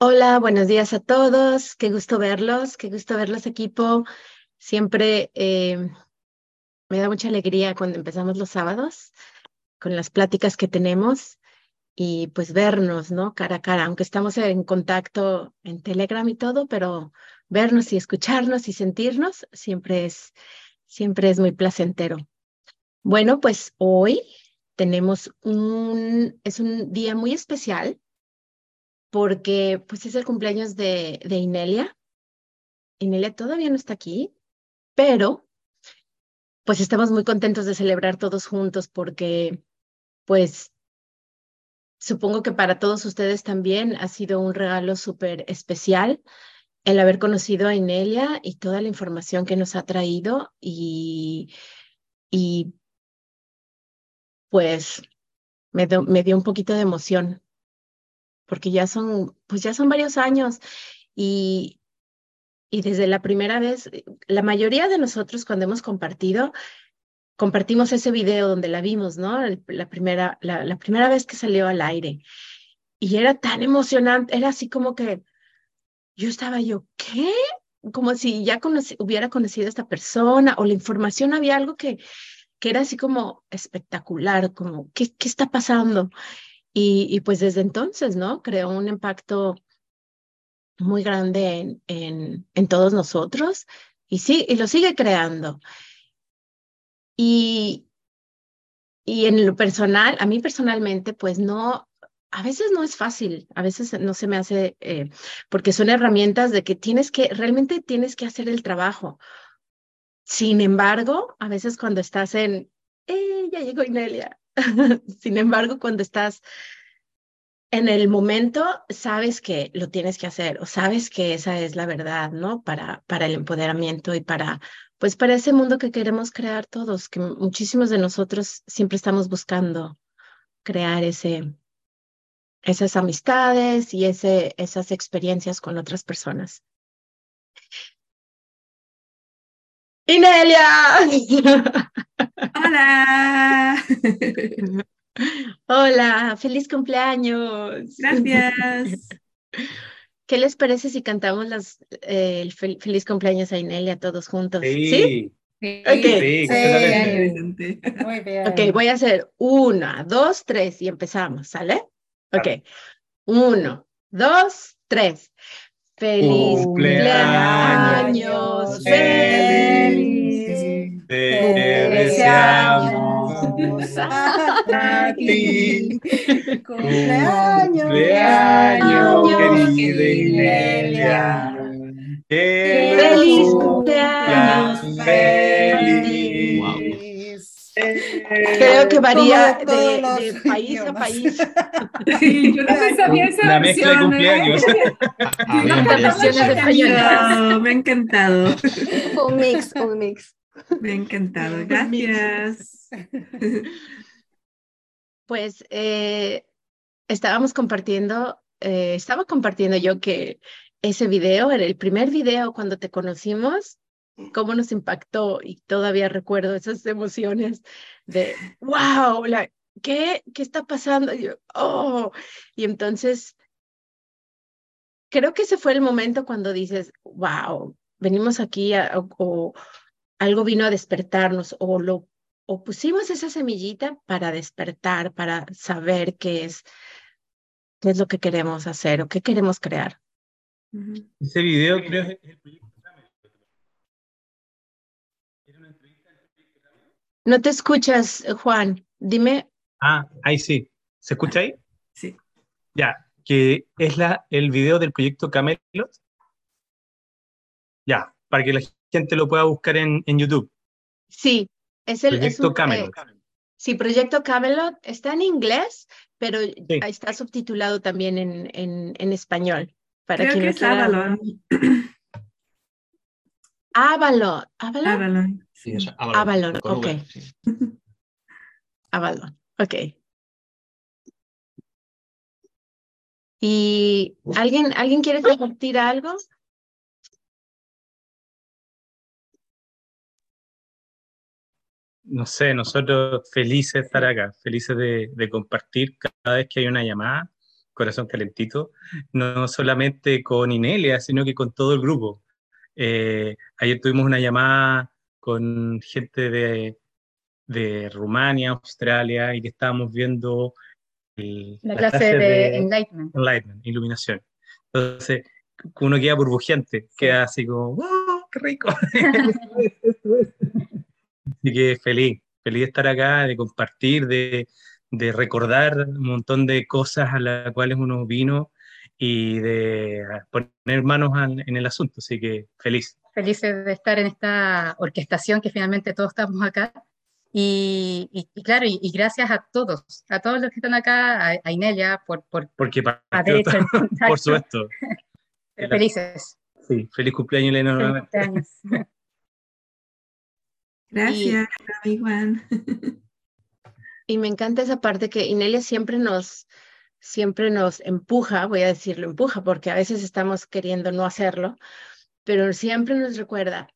Hola, buenos días a todos. Qué gusto verlos, qué gusto verlos equipo. Siempre eh, me da mucha alegría cuando empezamos los sábados con las pláticas que tenemos y pues vernos, ¿no? Cara a cara, aunque estamos en contacto en Telegram y todo, pero vernos y escucharnos y sentirnos siempre es, siempre es muy placentero. Bueno, pues hoy tenemos un, es un día muy especial porque pues es el cumpleaños de, Inelia. Inelia todavía no está aquí, pero pues estamos muy contentos de celebrar todos juntos porque pues supongo que para todos ustedes también ha sido un regalo súper especial el haber conocido a Inelia y toda la información que nos ha traído y, y pues me, me dio un poquito de emoción porque ya son, pues ya son varios años y, y desde la primera vez, la mayoría de nosotros cuando hemos compartido, compartimos ese video donde la vimos, ¿no? La primera, la, la primera vez que salió al aire. Y era tan emocionante, era así como que yo estaba yo, ¿qué? Como si ya hubiera conocido a esta persona o la información había algo que, que era así como espectacular, como, ¿qué, qué está pasando? Y, pues desde entonces, ¿no? Creó un impacto muy grande en, en, en todos nosotros y, sí, y lo sigue creando. Y, y en lo personal, a mí personalmente, pues no, a veces no es fácil, a veces no se me hace, eh, porque son herramientas de que tienes que, realmente tienes que hacer el trabajo. Sin embargo, a veces cuando estás en, ¡eh, ya llegó Inelia! Sin embargo, cuando estás en el momento, sabes que lo tienes que hacer o sabes que esa es la verdad, ¿no? Para, para el empoderamiento y para, pues, para ese mundo que queremos crear todos, que muchísimos de nosotros siempre estamos buscando crear ese, esas amistades y ese, esas experiencias con otras personas. Inelia. Hola. Hola, feliz cumpleaños. Gracias. ¿Qué les parece si cantamos las, eh, el feliz cumpleaños a Inelia todos juntos? Sí. ¿Sí? Okay. Sí, Muy bien. Ok, voy a hacer una, dos, tres y empezamos, ¿sale? Ok. Uno, dos, tres. Feliz cumpleaños, feliz. Te deseamos a ti. Cumpleaños, Cumpleaños, querida Inelia. Feliz cumpleaños, feliz. Creo que varía de, de país a país. Sí, yo también sabía esa La mezcla de versión, ¿eh? cumpleaños. Las versiones españolas. Me ha encantado. Un mix, un mix. Me ha encantado. Gracias. Pues eh, estábamos compartiendo, eh, estaba compartiendo yo que ese video era el primer video cuando te conocimos, cómo nos impactó y todavía recuerdo esas emociones de, wow, la, ¿qué, ¿qué está pasando? Y, yo, oh, y entonces creo que ese fue el momento cuando dices, wow, venimos aquí a, o, o algo vino a despertarnos o lo o pusimos esa semillita para despertar, para saber qué es, qué es lo que queremos hacer o qué queremos crear. Ese video creo que es el proyecto No te escuchas, Juan. Dime. Ah, ahí sí. ¿Se escucha ahí? Sí. Ya, que es la, el video del proyecto Camelot. Ya, para que la gente lo pueda buscar en, en YouTube. Sí, es el Proyecto es un, Camelot. eh, sí, Proyecto Camelot está en inglés, pero Sí. está subtitulado también en, en, en español. Para Creo quien que es quiera- Avalon. Avalon. Avalon. Avalon. Sí, eso, Avalon, V, ok. sí. Avalon. Ok. ¿Y alguien, alguien quiere compartir algo? No sé, nosotros felices de estar acá, felices de, de compartir cada vez que hay una llamada, corazón calentito, no solamente con Inelia, sino que con todo el grupo. Eh, ayer tuvimos una llamada con gente de, de Rumania, Australia, y que estábamos viendo la, clase, de, Enlightenment. Enlightenment, iluminación. Entonces, uno queda burbujeante, queda así como, ¡wow! ¡Qué rico! así que feliz, feliz de estar acá, de compartir, de, de recordar un montón de cosas a las cuales uno vino y de poner manos en el asunto. Así que feliz. Felices de estar en esta orquestación que finalmente todos estamos acá. Y, y, claro, y, gracias a todos, a todos los que están acá, a, Inelia por, por Porque por supuesto. Pero felices. Sí, feliz cumpleaños, Elena, nuevamente. Gracias, Juan. Y me encanta esa parte que Inelia siempre nos, siempre nos empuja, voy a decirlo empuja, porque a veces estamos queriendo no hacerlo, pero siempre nos recuerda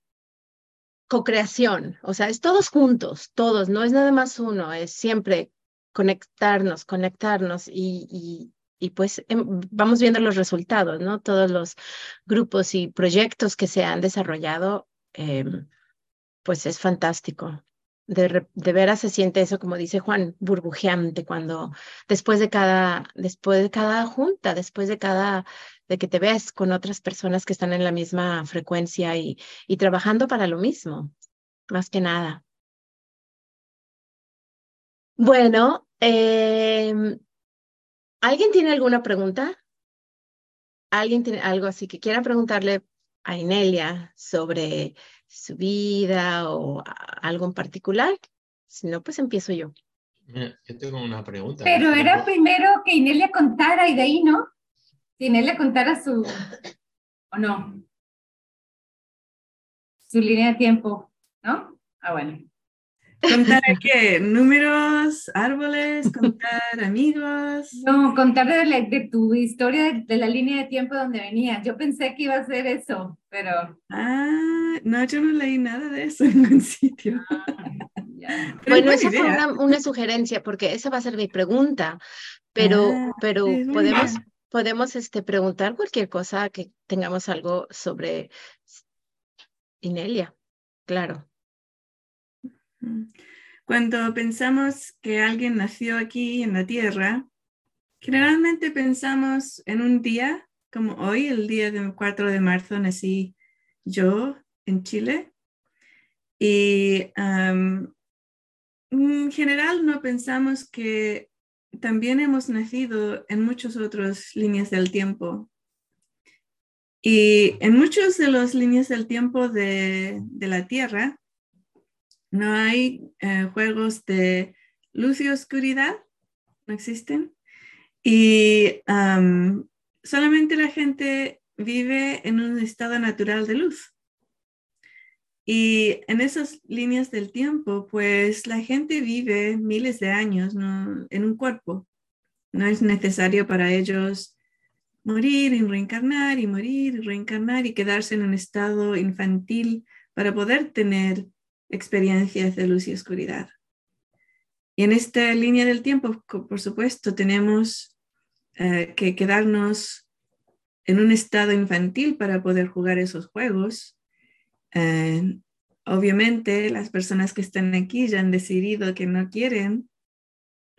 co-creación, o sea, es todos juntos, todos, no es nada más uno, es siempre conectarnos, conectarnos y, y, pues em, vamos viendo los resultados, ¿no? Todos los grupos y proyectos que se han desarrollado, em, pues es fantástico de, veras se siente eso, como dice Juan, burbujeante cuando después de cada, después de cada junta, después de cada, de que te ves con otras personas que están en la misma frecuencia y, y trabajando para lo mismo, más que nada. Bueno, em, ¿alguien tiene alguna pregunta? ¿Alguien tiene algo así que quiera preguntarle a Inelia sobre su vida o algo en particular? Si no, pues empiezo yo. Mira, yo tengo una pregunta. Pero era primero que Inelia contara y de ahí, ¿no? Que Inelia contara su... ¿O no? Su línea de tiempo, ¿no? Ah, bueno. ¿Contar qué? ¿Números, árboles, contar amigos? No, contar de, tu historia de, la línea de tiempo donde venías. Yo pensé que iba a ser eso, pero... Ah, no, yo no leí nada de eso en ningún sitio. Ah, bueno, esa fue una, sugerencia, porque esa va a ser mi pregunta, pero, ah, pero podemos, podemos este, preguntar cualquier cosa que tengamos algo sobre Inelia, claro. Cuando pensamos que alguien nació aquí en la Tierra, generalmente pensamos en un día, como hoy, el día del 4 de marzo, nací yo en Chile. Y en general no pensamos que también hemos nacido en muchas otras líneas del tiempo. Y en muchas de las líneas del tiempo de la Tierra, no hay eh, juegos de luz y oscuridad, no existen. Y solamente la gente vive en un estado natural de luz. Y en esas líneas del tiempo, pues la gente vive miles de años en un cuerpo. No es necesario para ellos morir y reencarnar y morir y reencarnar y quedarse en un estado infantil para poder tener experiencias de luz y oscuridad. Y en esta línea del tiempo, por supuesto, tenemos eh, que quedarnos en un estado infantil para poder jugar esos juegos. Eh, obviamente, las personas que están aquí ya han decidido que no quieren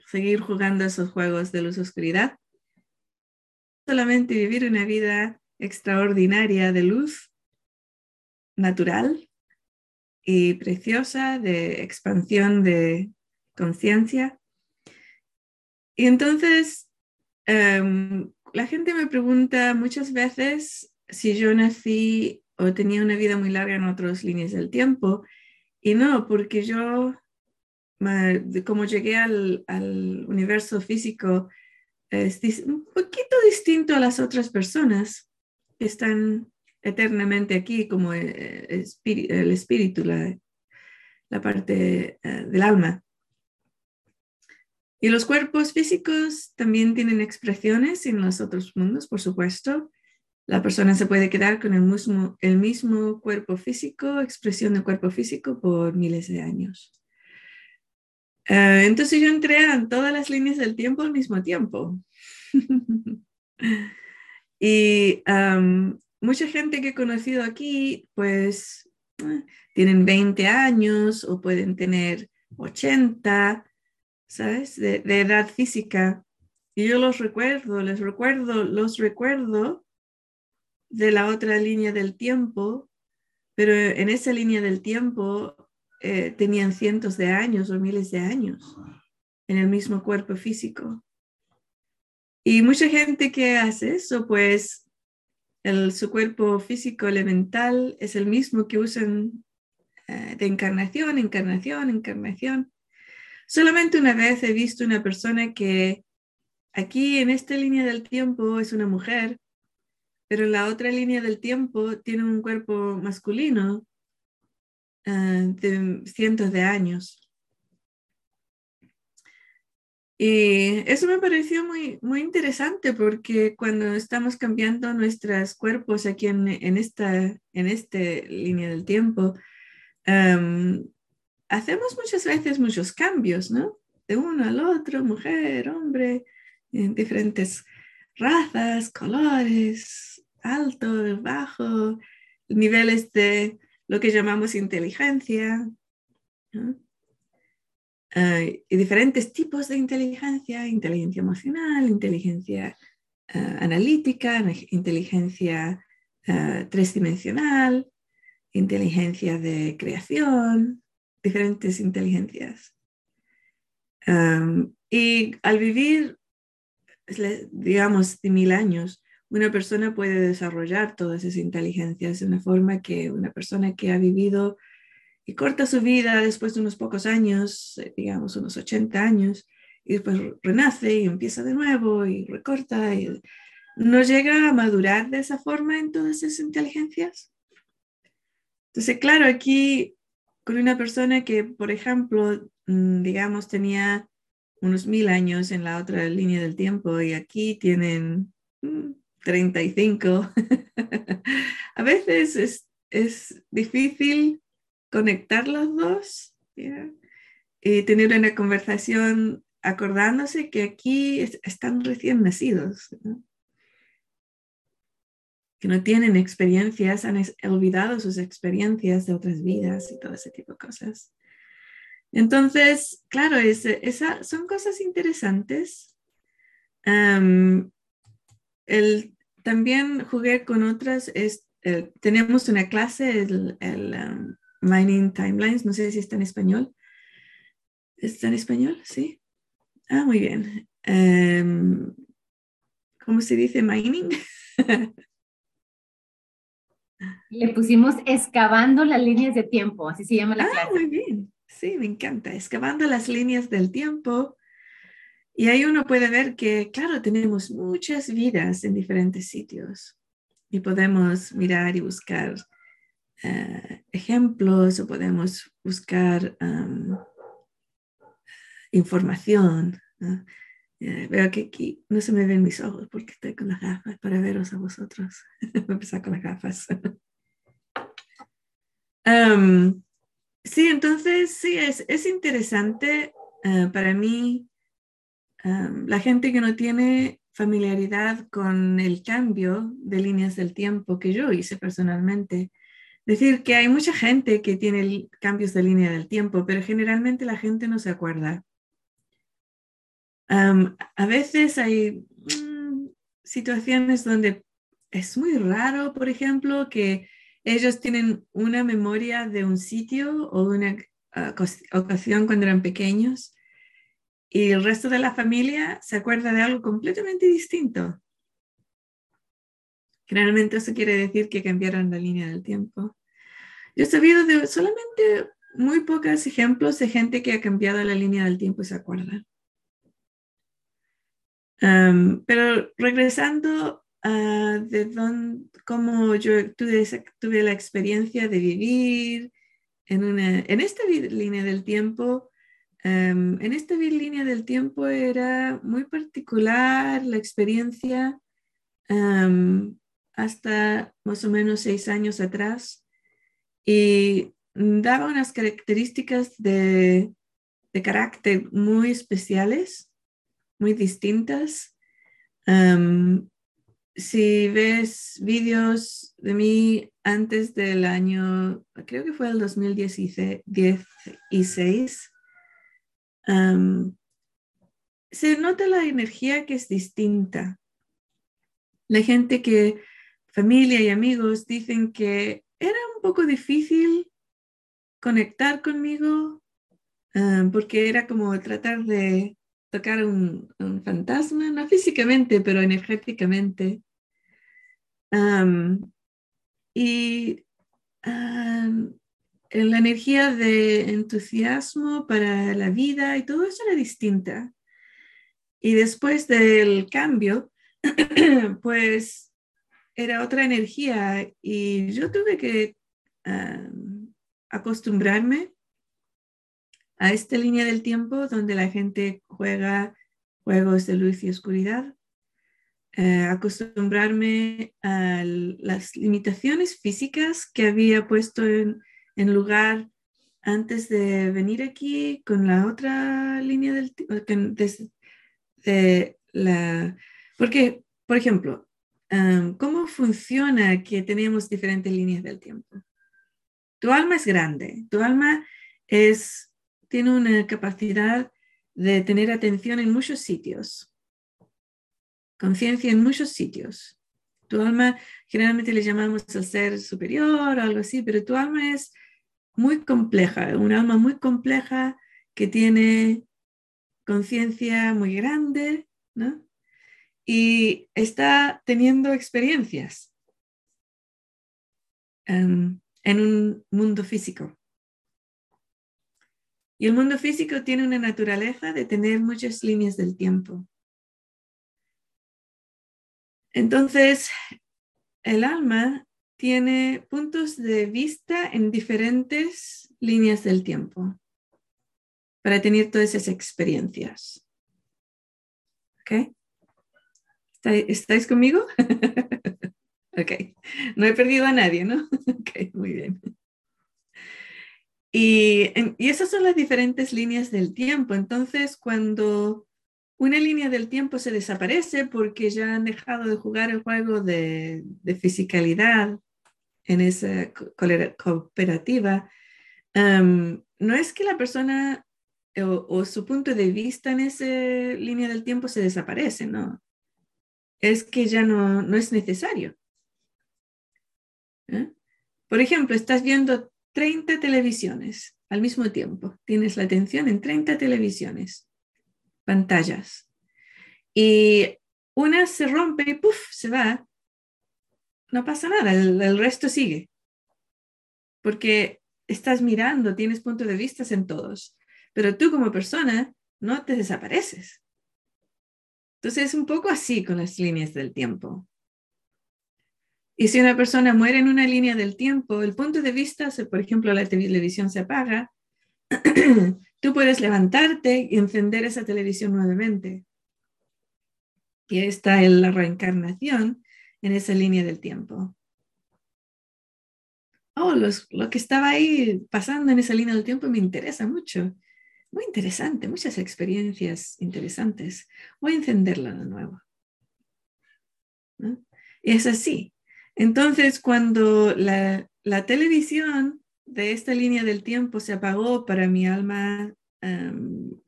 seguir jugando esos juegos de luz y oscuridad. Solamente vivir una vida extraordinaria de luz natural y preciosa de expansión de conciencia. Y entonces, em, la gente me pregunta muchas veces si yo nací o tenía una vida muy larga en otras líneas del tiempo. Y no, porque yo, como llegué al, al universo físico, es un poquito distinto a las otras personas que están eternamente aquí como eh, el espíritu, la, la parte eh, del alma. Y los cuerpos físicos también tienen expresiones en los otros mundos, por supuesto. La persona se puede quedar con el mismo, el mismo cuerpo físico, expresión del cuerpo físico por miles de años. Eh, entonces yo entré en todas las líneas del tiempo al mismo tiempo. y am, mucha gente que he conocido aquí, pues eh, tienen 20 años o pueden tener 80, ¿sabes? De, edad física. Y yo los recuerdo, les recuerdo, los recuerdo de la otra línea del tiempo, pero en esa línea del tiempo eh, tenían cientos de años o miles de años en el mismo cuerpo físico. Y mucha gente que hace eso, pues el, su cuerpo físico elemental es el mismo que usan eh, de encarnación, encarnación, encarnación. Solamente una vez he visto una persona que aquí en esta línea del tiempo es una mujer, pero en la otra línea del tiempo tiene un cuerpo masculino eh, de cientos de años. Y eso me pareció muy, muy interesante porque cuando estamos cambiando nuestros cuerpos aquí en, esta en este línea del tiempo, em, hacemos muchas veces muchos cambios, ¿no? De uno al otro, mujer, hombre, en diferentes razas, colores, alto, bajo, niveles de lo que llamamos inteligencia. ¿no? Uh, y diferentes tipos de inteligencia, inteligencia emocional, inteligencia uh, analítica, inteligencia uh, tresdimensional, inteligencia de creación, diferentes inteligencias. Um, y al vivir, digamos, de mil años, una persona puede desarrollar todas esas inteligencias de una forma que una persona que ha vivido y corta su vida después de unos pocos años, eh, digamos unos 80 años, y después renace y empieza de nuevo y recorta y no llega a madurar de esa forma en todas esas inteligencias. Entonces, claro, aquí con una persona que, por ejemplo, mm, digamos, tenía unos mil años en la otra línea del tiempo y aquí tienen 35, mm, a veces es, es difícil conectar los dos y tener una conversación acordándose que aquí están recién nacidos, que no tienen experiencias, han olvidado sus experiencias de otras vidas y todo ese tipo de cosas. Entonces, claro, es, esa, son cosas interesantes. el, también jugué con otras, es, tenemos una clase, el, el Mining Timelines, no sé si está en español. ¿Está en español? Sí. Ah, muy bien. Um, ¿Cómo se dice mining? Le pusimos excavando las líneas de tiempo, así se llama la ah, clase. Muy bien, sí, me encanta. Excavando las líneas del tiempo. Y ahí uno puede ver que, claro, tenemos muchas vidas en diferentes sitios y podemos mirar y buscar eh, ejemplos o podemos buscar información. Eh, veo que aquí no se me ven mis ojos porque estoy con las gafas para veros a vosotros. Voy a empezar con las gafas. sí, entonces sí, es, es interesante eh, para mí. la gente que no tiene familiaridad con el cambio de líneas del tiempo que yo hice personalmente, decir que hay mucha gente que tiene cambios de línea del tiempo, pero generalmente la gente no se acuerda. a veces hay mm, situaciones donde es muy raro, por ejemplo, que ellos tienen una memoria de un sitio o una uh, ocasión cuando eran pequeños y el resto de la familia se acuerda de algo completamente distinto. Generalmente eso quiere decir que cambiaron la línea del tiempo. Yo he sabido de solamente muy pocos ejemplos de gente que ha cambiado la línea del tiempo y se acuerda. pero regresando a de dónde, cómo yo tuve, tuve la experiencia de vivir en, una, en esta línea del tiempo, en esta línea del tiempo era muy particular la experiencia hasta más o menos seis años atrás y daba unas características de, de carácter muy especiales, muy distintas. Si ves vídeos de mí antes del año, creo que fue el 2016, um, se nota la energía que es distinta. La gente que, familia y amigos, dicen que era un poco difícil conectar conmigo um, porque era como tratar de tocar un, un fantasma, no físicamente, pero energéticamente. Um, y um, la energía de entusiasmo para la vida y todo eso era distinta. Y después del cambio, pues era otra energía y yo tuve que um, acostumbrarme a esta línea del tiempo donde la gente juega juegos de luz y oscuridad, eh, acostumbrarme a las limitaciones físicas que había puesto en, lugar antes de venir aquí con la otra línea del tiempo, de, la, porque, por ejemplo, ¿cómo funciona que tenemos diferentes líneas del tiempo? Tu alma es grande, tu alma es tiene una capacidad de tener atención en muchos sitios, conciencia en muchos sitios. Tu alma, generalmente le llamamos el ser superior o algo así, pero tu alma es muy compleja, un alma muy compleja que tiene conciencia muy grande, ¿no? Y está teniendo experiencias en un mundo físico. Y el mundo físico tiene una naturaleza de tener muchas líneas del tiempo. Entonces, el alma tiene puntos de vista en diferentes líneas del tiempo para tener todas esas experiencias. ¿Ok? ¿Estáis conmigo? ok. No he perdido a nadie, ¿no? ok, muy bien. Y, esas son las diferentes líneas del tiempo. Entonces, cuando una línea del tiempo se desaparece porque ya han dejado de jugar el juego de, de fisicalidad en esa cooperativa, no es que la persona o, su punto de vista en esa línea del tiempo se desaparece, no. Es que ya no, no es necesario. ¿eh? Por ejemplo, estás viendo 30 televisiones al mismo tiempo. Tienes la atención en 30 televisiones, pantallas. Y una se rompe y ¡puf! se va. No pasa nada, el, resto sigue. Porque estás mirando, tienes puntos de vista en todos. Pero tú como persona no te desapareces. Entonces es un poco así con las líneas del tiempo. Y si una persona muere en una línea del tiempo, el punto de vista, por ejemplo, la televisión se apaga, tú puedes levantarte y encender esa televisión nuevamente. Y está la reencarnación en esa línea del tiempo. Oh, lo que estaba ahí pasando en esa línea del tiempo me interesa mucho. Muy interesante, muchas experiencias interesantes. Voy a encenderla de nuevo. Es así. Entonces, cuando la, televisión de esta línea del tiempo se apagó para mi alma um,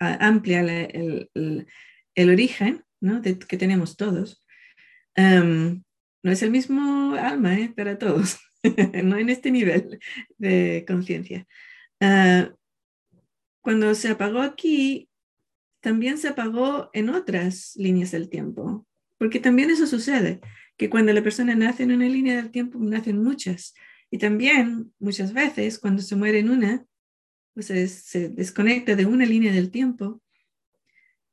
amplia, el, origen que tenemos todos, em, no es el mismo alma ¿eh? para todos, no en este nivel de conciencia. Ah, cuando se apagó aquí, también se apagó en otras líneas del tiempo, porque también eso sucede que cuando la persona nace en una línea del tiempo, nacen muchas. Y también muchas veces cuando se muere en una, pues se, desconecta de una línea del tiempo,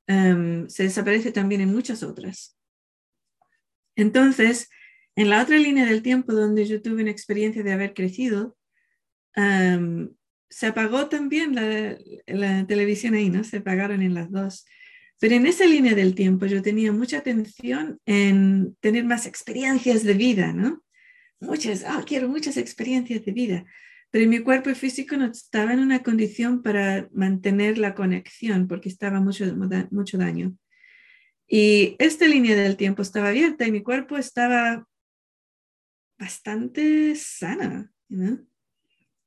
em, se desaparece también en muchas otras. Entonces, en la otra línea del tiempo donde yo tuve una experiencia de haber crecido, em, se apagó también la, televisión ahí, ¿no? Se apagaron en las dos. Pero en esa línea del tiempo yo tenía mucha atención en tener más experiencias de vida, ¿no? Muchas, ah, quiero muchas experiencias de vida. Pero mi cuerpo físico no estaba en una condición para mantener la conexión porque estaba mucho, mucho daño. Y esta línea del tiempo estaba abierta y mi cuerpo estaba bastante sana.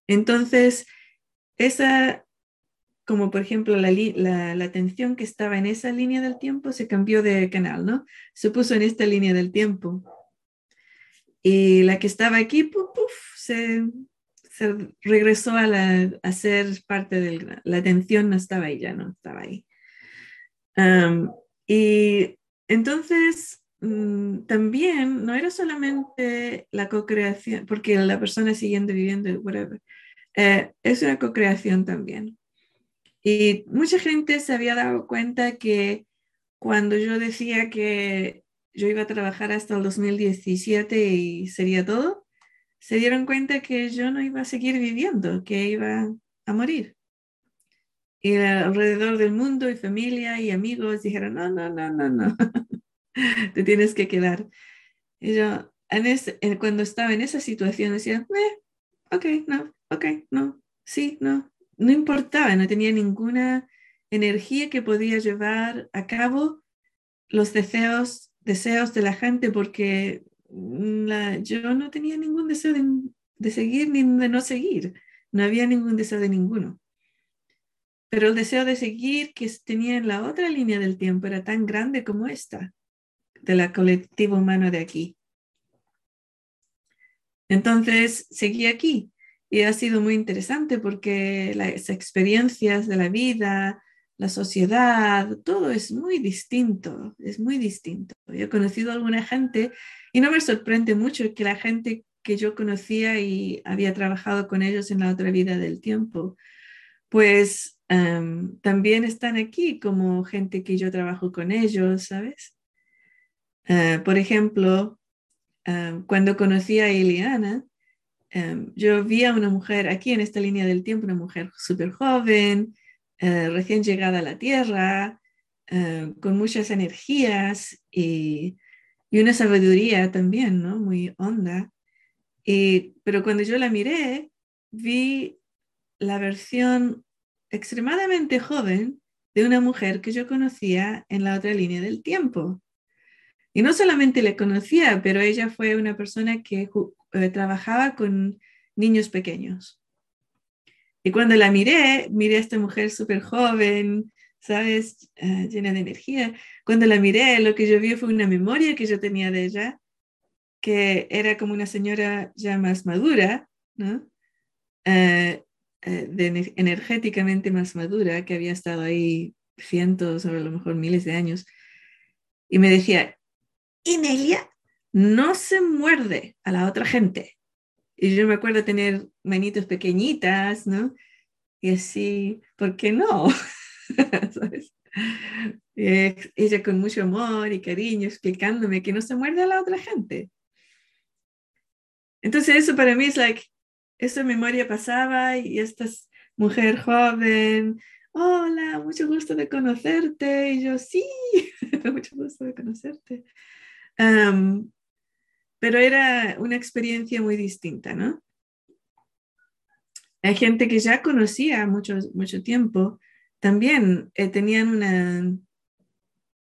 Entonces, esa, como por ejemplo la, la, la, atención que estaba en esa línea del tiempo se cambió de canal, ¿no? Se puso en esta línea del tiempo. Y la que estaba aquí, puf, puf, se, se, regresó a, la, a ser parte de la atención, no estaba ahí, ya no estaba ahí. Y entonces, mm, también no era solamente la co-creación, porque la persona siguiendo viviendo, whatever, eh, es una co-creación también. Y mucha gente se había dado cuenta que cuando yo decía que yo iba a trabajar hasta el 2017 y sería todo, se dieron cuenta que yo no iba a seguir viviendo, que iba a morir. Y alrededor del mundo y familia y amigos dijeron, no, no, no, no, no, te tienes que quedar. Y yo, en ese, cuando estaba en esa situación, decía, eh, ok, no, ok, no, sí, no, no importaba, no tenía ninguna energía que podía llevar a cabo los deseos, deseos de la gente porque la, yo no tenía ningún deseo de, de seguir ni de no seguir, no había ningún deseo de ninguno. Pero el deseo de seguir que tenía en la otra línea del tiempo era tan grande como esta, de la colectiva humana de aquí. Entonces seguí aquí y ha sido muy interesante porque las experiencias de la vida, la sociedad, todo es muy distinto, es muy distinto. He conocido a alguna gente y no me sorprende mucho que la gente que yo conocía y había trabajado con ellos en la otra vida del tiempo, pues también están aquí como gente que yo trabajo con ellos, ¿sabes? Ah, por ejemplo, cuando conocí a Eliana, yo vi a una mujer aquí en esta línea del tiempo, una mujer súper joven, eh, recién llegada a la Tierra, eh, con muchas energías y, y, una sabiduría también, ¿no? Muy honda. Pero cuando yo la miré, vi la versión extremadamente joven de una mujer que yo conocía en la otra línea del tiempo. Y no solamente le conocía, pero ella fue una persona que eh, trabajaba con niños pequeños. Y cuando la miré, miré a esta mujer súper joven, ¿sabes? Uh, llena de energía. Cuando la miré, lo que yo vi fue una memoria que yo tenía de ella, que era como una señora ya más madura, ¿no? Eh, de, energéticamente más madura, que había estado ahí cientos o a lo mejor miles de años, y me decía, Inelia no se muerde a la otra gente. Y yo me acuerdo tener manitos pequeñitas, ¿no? Y así, ¿por qué no? ¿Sabes? ella con mucho amor y cariño explicándome que no se muerde a la otra gente. Entonces eso para mí es like, esa memoria pasaba y esta mujer joven, hola, mucho gusto de conocerte. Y yo, sí, mucho gusto de conocerte. Pero era una experiencia muy distinta, ¿no? Hay gente que ya conocía mucho, mucho tiempo, también eh, tenían una,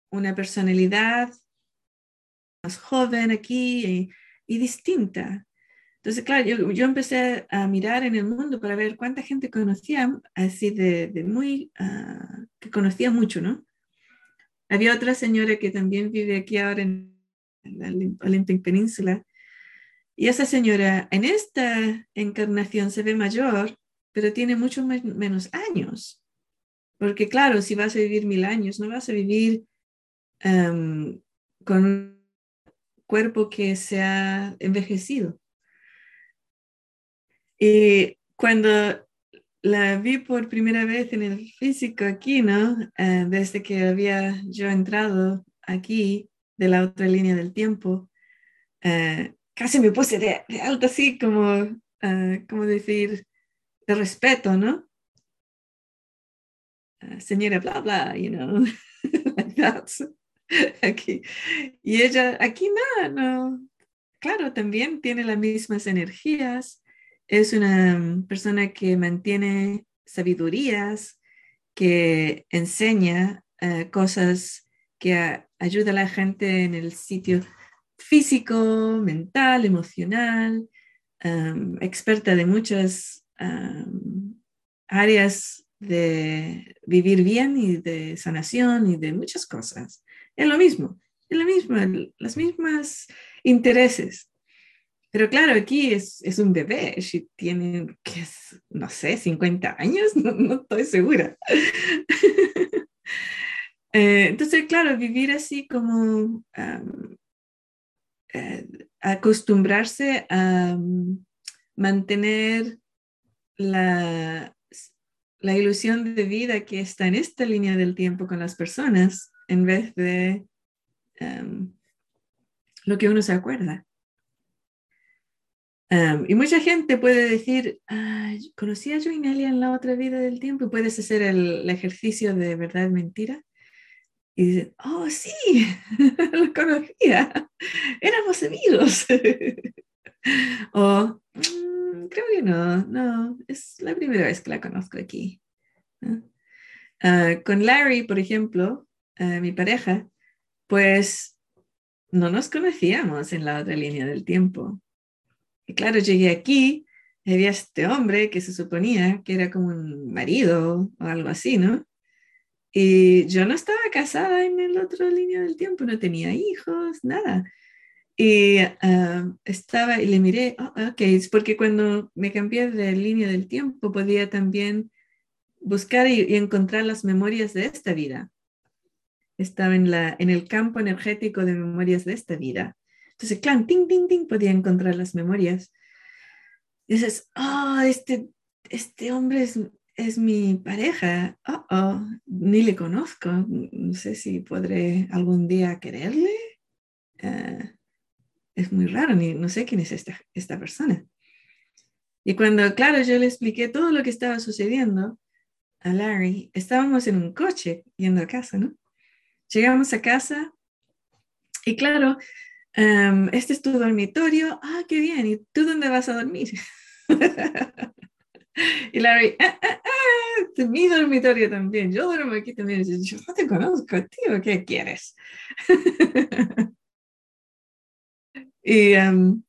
una personalidad más joven aquí y distinta. Entonces, claro, yo, empecé a mirar en el mundo para ver cuánta gente conocía, así de, muy, ah, que conocía mucho, ¿no? Había otra señora que también vive aquí ahora en, la Olympic Península, y esa señora en esta encarnación se ve mayor, pero tiene mucho menos años. Porque claro, si vas a vivir mil años, no vas a vivir con un cuerpo que se ha envejecido. Y cuando la vi por primera vez en el físico aquí, ¿no? Eh, desde que había yo entrado aquí de la otra línea del tiempo, eh, casi me puse de, alto así como, uh, como decir, de respeto, ¿no? señora bla bla, you know, like that. Aquí. Y ella, aquí no, no. Claro, también tiene las mismas energías, es una persona que mantiene sabidurías, que enseña eh, cosas que ayuda a la gente en el sitio físico, mental, emocional, experta de muchas áreas de vivir bien y de sanación y de muchas cosas. Es lo mismo, es lo mismo, las mismas intereses. Pero claro, aquí es, un bebé, si tiene, que no sé, 50 años, no estoy segura. Eh, entonces, claro, vivir así como eh, acostumbrarse a mm, mantener la, la ilusión de vida que está en esta línea del tiempo con las personas en vez de am, lo que uno se acuerda. Um, y mucha gente puede decir, "Ah, ¿conocía yo a Inelia en la otra vida del tiempo? Puedes hacer el ejercicio de verdad mentira. Y dicen, oh, sí, lo conocía, éramos amigos. o, "Mm, creo que no, no, es la primera vez que la conozco aquí. Ah, con Larry, por ejemplo, ah, mi pareja, pues no nos conocíamos en la otra línea del tiempo. Y claro, llegué aquí, había este hombre que se suponía que era como un marido o algo así, ¿no? Y yo no estaba casada en el otro línea del tiempo, no tenía hijos, nada. Y ah, estaba y le miré, "Oh, ok, es porque cuando me cambié de línea del tiempo podía también buscar y, encontrar las memorias de esta vida. Estaba en, la, en el campo energético de memorias de esta vida. Entonces, clan, ting, ting, ting, podía encontrar las memorias. Y dices, oh, este, este hombre es, es mi pareja. Oh, oh, ni le conozco. No sé si podré algún día quererle. Eh, es muy raro, ni, no sé quién es esta, esta persona. Y cuando, claro, yo le expliqué todo lo que estaba sucediendo a Larry, estábamos en un coche yendo a casa, ¿no? Llegamos a casa y claro, um, este es tu dormitorio, ah, qué bien, ¿y tú dónde vas a dormir? y Larry, ah, ah, ah, mi dormitorio también, yo duermo aquí también. Y yo no te conozco, tío, ¿qué quieres? y um,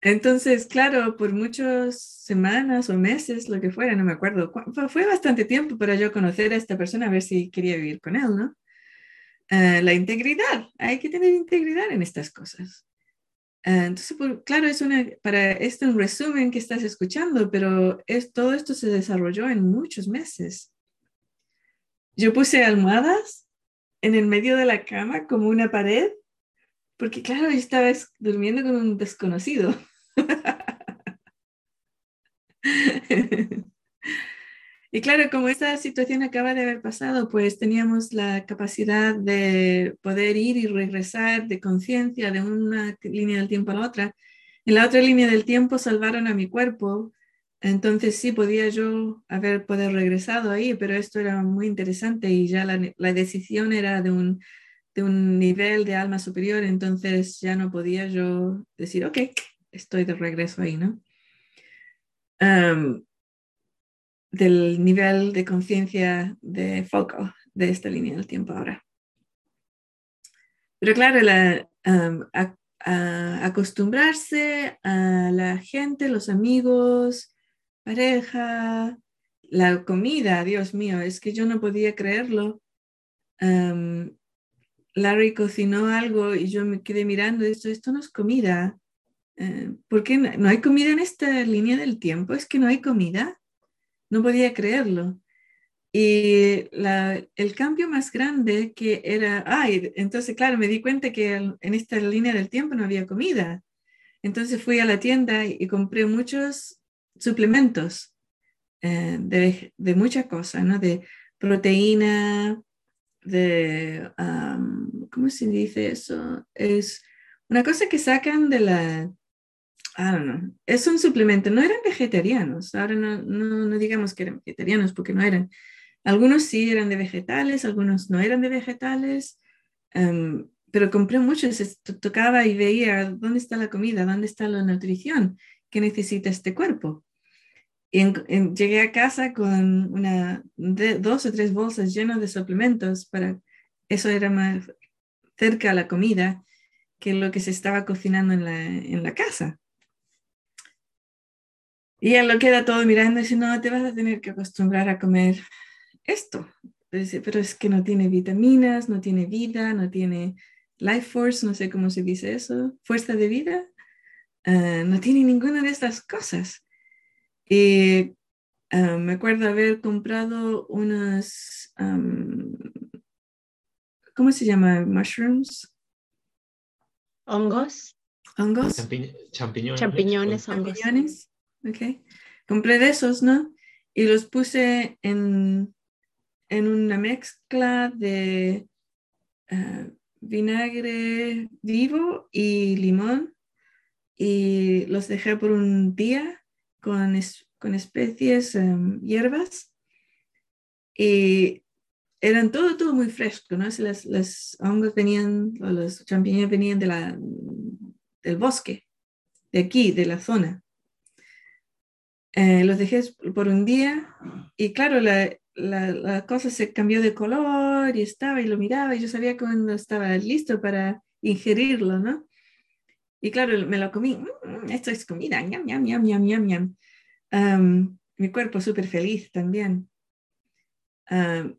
entonces, claro, por muchas semanas o meses, lo que fuera, no me acuerdo, fue bastante tiempo para yo conocer a esta persona, a ver si quería vivir con él, ¿no? Uh, la integridad, hay que tener integridad en estas cosas. Uh, entonces, claro, es una, para esto un resumen que estás escuchando, pero es, todo esto se desarrolló en muchos meses. Yo puse almohadas en el medio de la cama como una pared, porque claro, yo estaba durmiendo con un desconocido. Y claro, como esta situación acaba de haber pasado, pues teníamos la capacidad de poder ir y regresar de conciencia de una línea del tiempo a la otra. En la otra línea del tiempo salvaron a mi cuerpo, entonces sí podía yo haber poder regresado ahí, pero esto era muy interesante y ya la, la decisión era de un, de un nivel de alma superior, entonces ya no podía yo decir, ok, estoy de regreso ahí, ¿no? Um, del nivel de conciencia de foco de esta línea del tiempo ahora. Pero claro, um, acostumbrarse a la gente, los amigos, pareja, la comida, Dios mío, es que yo no podía creerlo. Larry cocinó algo y yo me quedé mirando esto, esto no es comida. Uh, ¿Por qué no, no hay comida en esta línea del tiempo? Es que no hay comida. No podía creerlo. Y el cambio más grande que era, ay, entonces claro, me di cuenta que en esta línea del tiempo no había comida. Entonces fui a la tienda y, y compré muchos suplementos eh, de, de muchas cosas, ¿no? De proteína, de, um, ¿cómo se dice eso? Es una cosa que sacan de la, Don't know. Es un suplemento. No eran vegetarianos. Ahora no, no, no, digamos que eran vegetarianos porque no eran. Algunos sí eran de vegetales, algunos no eran de vegetales. Um, pero compré muchos. Tocaba y veía dónde está la comida, dónde está la nutrición que necesita este cuerpo. Y en, en, llegué a casa con una, de, dos o tres bolsas llenas de suplementos para eso era más cerca a la comida que lo que se estaba cocinando en la, en la casa. Y él lo queda todo mirando y dice, no, te vas a tener que acostumbrar a comer esto. Dice, pero es que no tiene vitaminas, no tiene vida, no tiene life force, no sé cómo se dice eso, fuerza de vida. Ah, no tiene ninguna de estas cosas. Y ah, me acuerdo haber comprado unas, am, ¿cómo se llama? Mushrooms, Hongos, hongos. Champi- champiñones. champiñones, hongos. champiñones. Ok. Compré de esos, ¿no? Y los puse en, en una mezcla de ah, vinagre vivo y limón y los dejé por un día con, es- con especies, em, hierbas y eran todo, todo muy fresco, ¿no? Si Las, las hongos venían, o los champiñones venían de la, del bosque, de aquí, de la zona. Eh, los dejé por un día y claro, la, la, la cosa se cambió de color y estaba y lo miraba y yo sabía cuando estaba listo para ingerirlo, ¿no? Y claro, me lo comí. "Mm, esto es comida. ñam, ñam, ñam, ñam, ñam, ñam". Am, mi cuerpo súper feliz también. Am,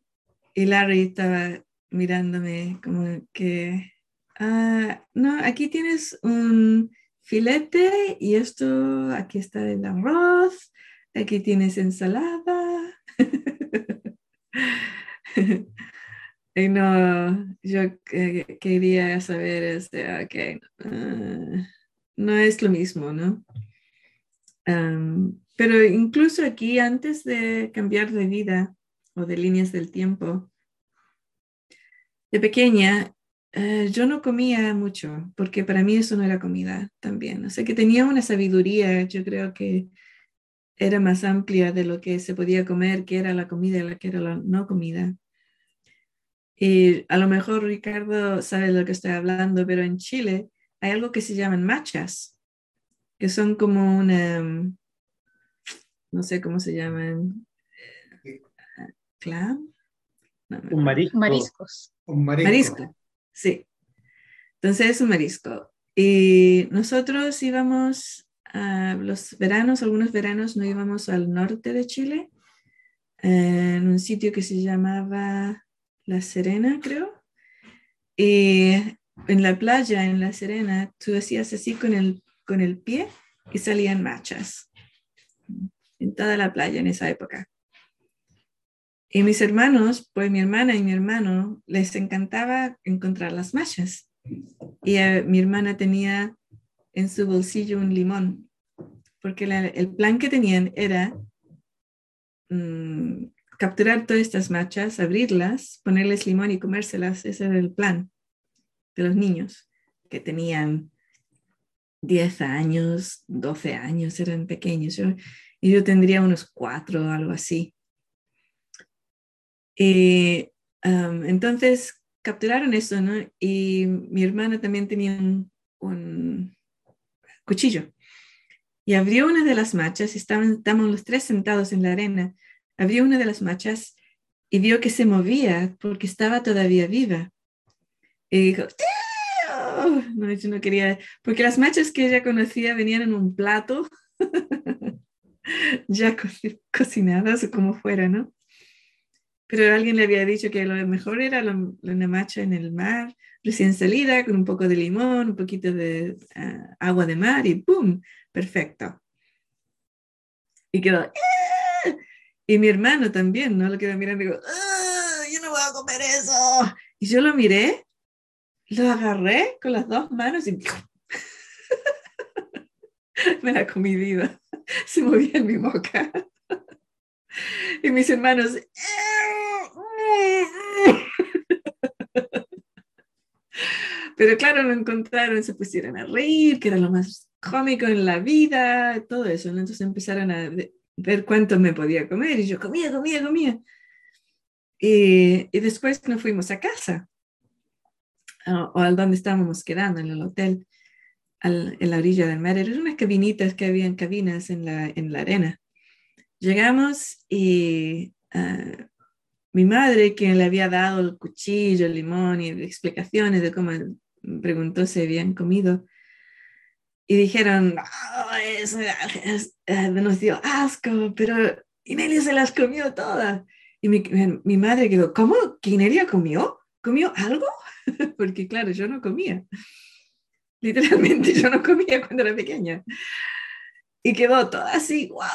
y Larry estaba mirándome como que, "Ah, no, aquí tienes un filete y esto, aquí está el arroz, aquí tienes ensalada. Y no, yo eh, quería saber, este, ok, ah, no es lo mismo, ¿no? Pero incluso aquí, antes de cambiar de vida o de líneas del tiempo, de pequeña, eh, yo no comía mucho, porque para mí eso no era comida también. O sea que tenía una sabiduría, yo creo que era más amplia de lo que se podía comer, que era la comida y la que era la no comida. Y a lo mejor Ricardo sabe de lo que estoy hablando, pero en Chile hay algo que se llaman machas, que son como una, mm, no sé cómo se llaman, clam, No, me Un marisco. Mariscos. Un marisco. Marisco, sí. Entonces es un marisco. Y nosotros íbamos los veranos, algunos veranos no íbamos al norte de Chile, en un sitio que se llamaba La Serena, creo. Y en la playa, en La Serena, tú hacías así con el, con el pie y salían machas en toda la playa en esa época. Y mis hermanos, pues mi hermana y mi hermano, les encantaba encontrar las machas. Y eh, mi hermana tenía en su bolsillo un limón, porque el plan que tenían era mm, capturar todas estas machas, abrirlas, ponerles limón y comérselas. Ese era el plan de los niños, que tenían 10 años, 12 años, eran pequeños. Y yo tendría unos 4 o algo así. Y am, entonces capturaron eso, ¿no? Y mi hermana también tenía un, cuchillo. Y abrió una de las machas, estaban, estábamos los tres sentados en la arena. Abrió una de las machas y vio que se movía porque estaba todavía viva. Y dijo, "¡Tío!". No, yo no quería, porque las machas que ella conocía venían en un plato, ya co- cocinadas o como fuera, ¿no? Pero alguien le había dicho que lo mejor era la- una macha en el mar, recién salida, con un poco de limón, un poquito de ah, agua de mar y ¡pum! Perfecto. Y quedó, "¡Ah!". y mi hermano también, ¿no? Lo quedó mirando y digo, "Ah, yo no voy a comer eso. Y yo lo miré, lo agarré con las dos manos y me la comí viva. Se movía en mi boca. Y mis hermanos. Pero claro, lo encontraron, se pusieron a reír, que era lo más cómico en la vida, todo eso. ¿no? Entonces empezaron a ve- ver cuánto me podía comer y yo comía, comía, comía. Y, y después nos fuimos a casa, a- o al donde estábamos quedando, en el hotel, al- en la orilla del mar. Eran unas cabinitas que habían cabinas en la, en la arena. Llegamos y ah, mi madre, quien le había dado el cuchillo, el limón y explicaciones de cómo preguntó si habían comido. Y dijeron, "Ah, eso es- eh, nos dio asco, pero Inelia se las comió todas. Y mi, mi madre quedó, ¿cómo? ¿Que Inelia comió? ¿Comió algo? Porque claro, yo no comía. Literalmente yo no comía cuando era pequeña. Y quedó toda así, ¡guau!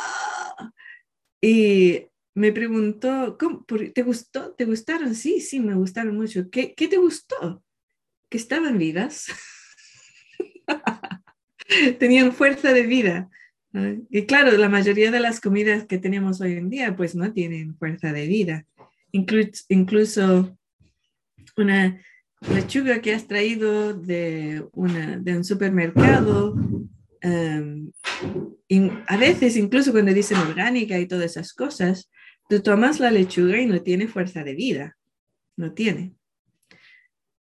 Y me preguntó, ¿cómo, ¿te gustó? ¿Te gustaron? Sí, sí, me gustaron mucho. ¿Qué, qué te gustó? Que estaban vivas. Tenían fuerza de vida. Y claro, la mayoría de las comidas que tenemos hoy en día, pues no tienen fuerza de vida. Inclu- incluso una lechuga que has traído de, una, de un supermercado, em, in- a veces incluso cuando dicen orgánica y todas esas cosas, tú tomas la lechuga y no tiene fuerza de vida, no tiene.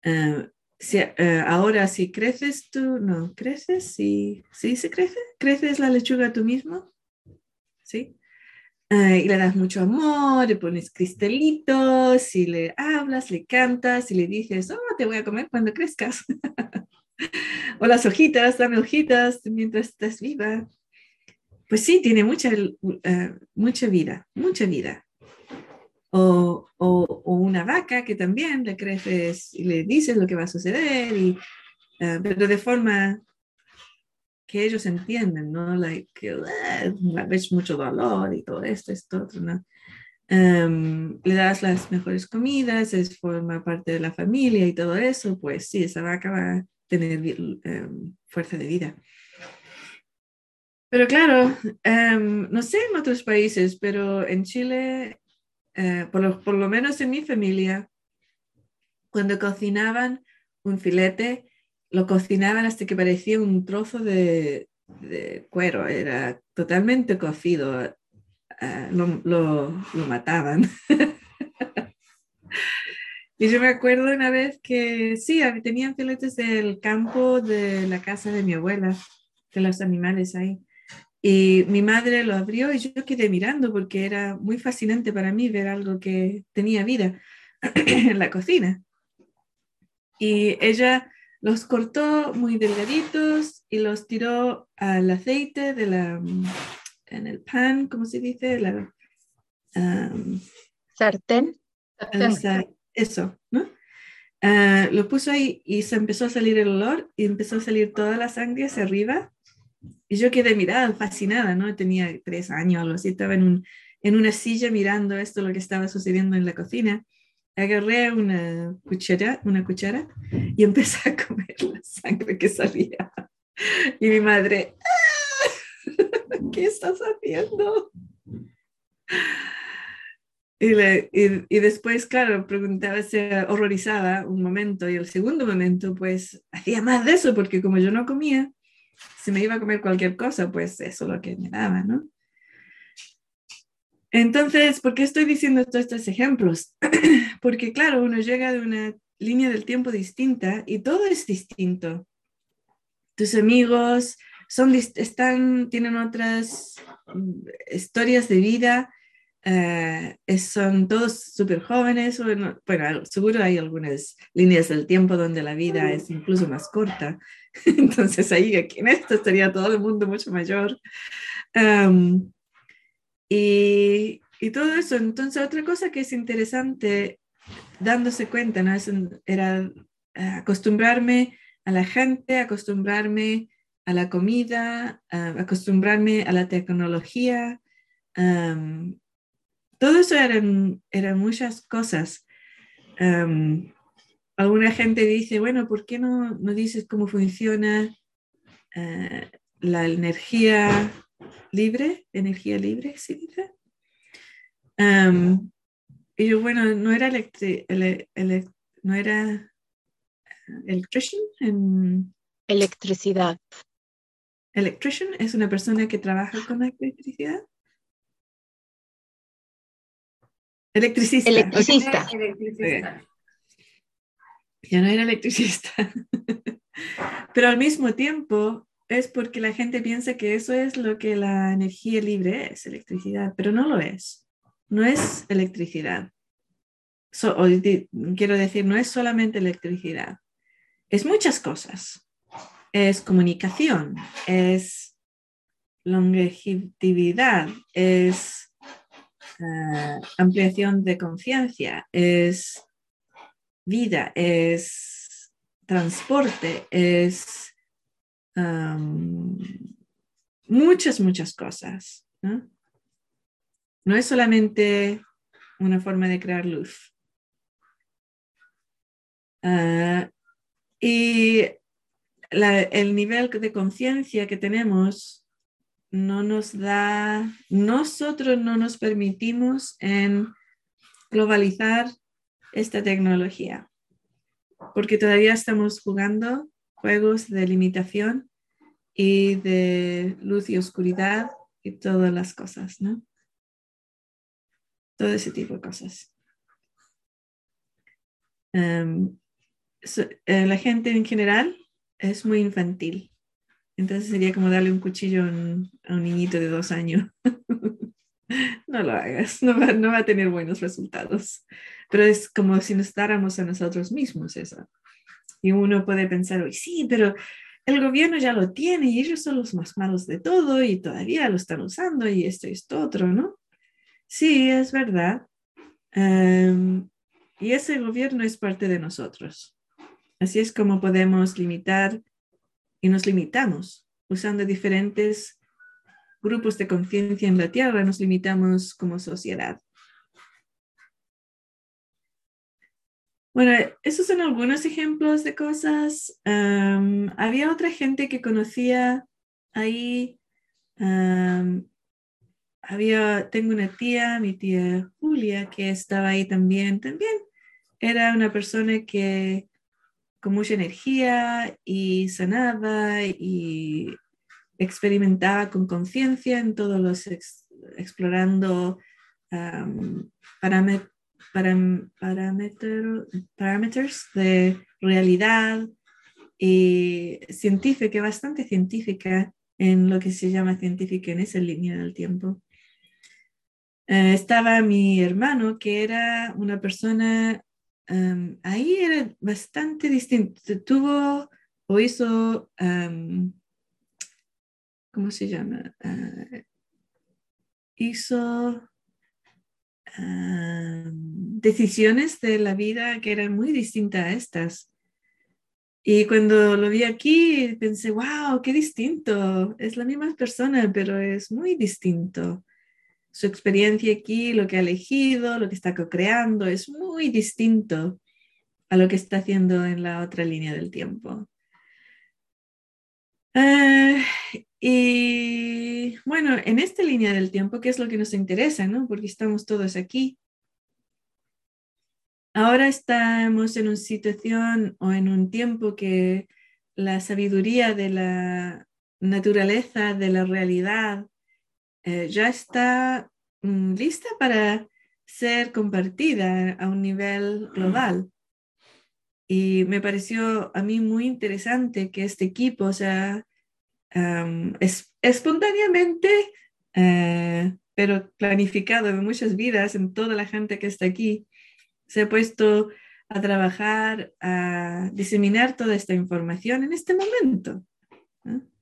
Eh, si, eh, ahora, si creces tú, no, creces, sí, sí se crece, creces la lechuga tú mismo, ¿sí? Eh, y le das mucho amor, le pones cristalitos, y le hablas, le cantas, y le dices, oh, te voy a comer cuando crezcas. o las hojitas, dame hojitas mientras estás viva. Pues sí, tiene mucha, eh, mucha vida, mucha vida. O, o, una vaca que también le creces y le dices lo que va a suceder, y, eh, pero de forma que ellos entienden, ¿no? Like, uh, ves mucho dolor y todo esto, esto, otro, ¿no? Em, le das las mejores comidas, es forma parte de la familia y todo eso, pues sí, esa vaca va tener em, fuerza de vida. Pero claro, em, no sé en otros países, pero en Chile, eh, por, lo, por lo menos en mi familia, cuando cocinaban un filete, lo cocinaban hasta que parecía un trozo de, de cuero, era totalmente cocido, eh, lo, lo, lo mataban. y yo me acuerdo una vez que sí, tenían filetes del campo de la casa de mi abuela, de los animales ahí. Y mi madre lo abrió y yo quedé mirando porque era muy fascinante para mí ver algo que tenía vida en la cocina. Y ella los cortó muy delgaditos y los tiró al aceite de la, en el pan, ¿cómo se dice? La, um, Sartén. esa- eso, ¿no? Ah, lo puso ahí y se empezó a salir el olor y empezó a salir toda la sangre hacia arriba. Y yo quedé mirada, fascinada, ¿no? Tenía tres años, algo así, estaba en, un, en una silla mirando esto, lo que estaba sucediendo en la cocina. Agarré una cuchara, una cuchara y empecé a comer la sangre que salía. Y mi madre, "Ah, ¿qué estás haciendo? Y, le- y- y después, claro, preguntaba, se horrorizaba un momento y el segundo momento, pues hacía más de eso porque como yo no comía, si me iba a comer cualquier cosa, pues eso es lo que me daba, ¿no? Entonces, ¿por qué estoy diciendo todos estos ejemplos? porque claro, uno llega de una línea del tiempo distinta y todo es distinto. Tus amigos son, están, tienen otras mm, historias de vida, eh, es- son todos súper jóvenes, o no- bueno, seguro hay algunas líneas del tiempo donde la vida es incluso más corta, entonces ahí aquí en esto estaría todo el mundo mucho mayor. Am, y, y todo eso, entonces otra cosa que es interesante dándose cuenta, ¿no? Es era eh, acostumbrarme a la gente, acostumbrarme a la comida, ah, acostumbrarme a la tecnología. am, todo eso eran, eran muchas cosas. Am, alguna gente dice, bueno, ¿por qué no, no dices cómo funciona eh, la energía libre? ¿Energía libre se dice? Am, y yo, bueno, no era electri ele- ele- no era electrician en Electricidad. electrician es una persona que trabaja con la electricidad. Electricista. Electricista. Electricista. Ya no era electricista. Pero al mismo tiempo es porque la gente piensa que eso es lo que la energía libre es, electricidad, pero no lo es. No es electricidad. so- o di- quiero decir, no es solamente electricidad, es muchas cosas. Es comunicación, es longevidad, es ampliación de conciencia, es vida, es transporte, es muchas, muchas cosas. ¿no? es solamente una forma de crear luz. Ah, y el nivel de conciencia que tenemos no nos da, nosotros no nos permitimos en globalizar esta tecnología, porque todavía estamos jugando juegos de limitación y de luz y oscuridad y todas las cosas, ¿no? Todo ese tipo de cosas. Em, eh, la gente en general es muy infantil. Entonces sería como darle un cuchillo a un, a un niñito de dos años. no lo hagas, no va, no va a tener buenos resultados. Pero es como si nos dáramos a nosotros mismos eso. Y uno puede pensar, "Uy, sí, pero el gobierno ya lo tiene y ellos son los más malos de todo y todavía lo están usando y esto y esto otro, ¿no? Sí, es verdad. Em, y ese gobierno es parte de nosotros. Así es como podemos limitar y nos limitamos usando diferentes grupos de conciencia en la Tierra, nos limitamos como sociedad. Bueno, esos son algunos ejemplos de cosas. Había otra gente que conocía ahí. había, tengo una tía, mi tía Julia, que estaba ahí también. También era una persona que con mucha energía y sanaba y experimentaba con conciencia en todos los, ex- explorando parámetro- parámetros de realidad y científica, bastante científica en lo que se llama científica en esa línea del tiempo. Eh, estaba mi hermano, que era una persona, am, ahí era bastante distinto. Tuvo o hizo, am, ¿cómo se llama? Ah, hizo am, decisiones de la vida que eran muy distintas a estas. Y cuando lo vi aquí, pensé, wow, qué distinto. Es la misma persona, pero es muy distinto. Su experiencia aquí, lo que ha elegido, lo que está co-creando, es muy distinto a lo que está haciendo en la otra línea del tiempo. Ah, y bueno, en esta línea del tiempo, ¿qué es lo que nos interesa, no? Porque estamos todos aquí. Ahora estamos en una situación o en un tiempo que la sabiduría de la naturaleza, de la realidad, eh, ya está mm, lista para ser compartida a un nivel global. Y me pareció a mí muy interesante que este equipo, o sea, am, es, espontáneamente, eh, pero planificado en muchas vidas, en toda la gente que está aquí, se ha puesto a trabajar, a diseminar toda esta información en este momento,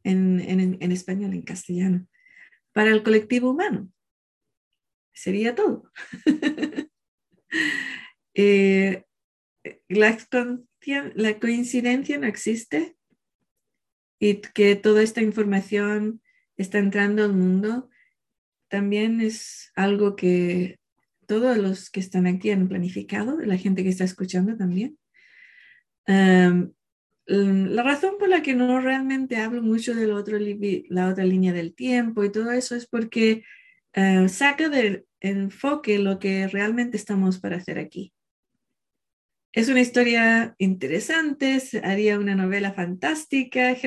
en, en- en español, en castellano, para el colectivo humano. Sería todo. Eh, la, la coincidencia no existe y que toda esta información está entrando al mundo también es algo que todos los que están aquí han planificado, la gente que está escuchando también. Am, mm, la razón por la que no realmente hablo mucho de la otra, línea del tiempo y todo eso es porque eh, saca del enfoque lo que realmente estamos para hacer aquí. Es una historia interesante, haría una novela fantástica,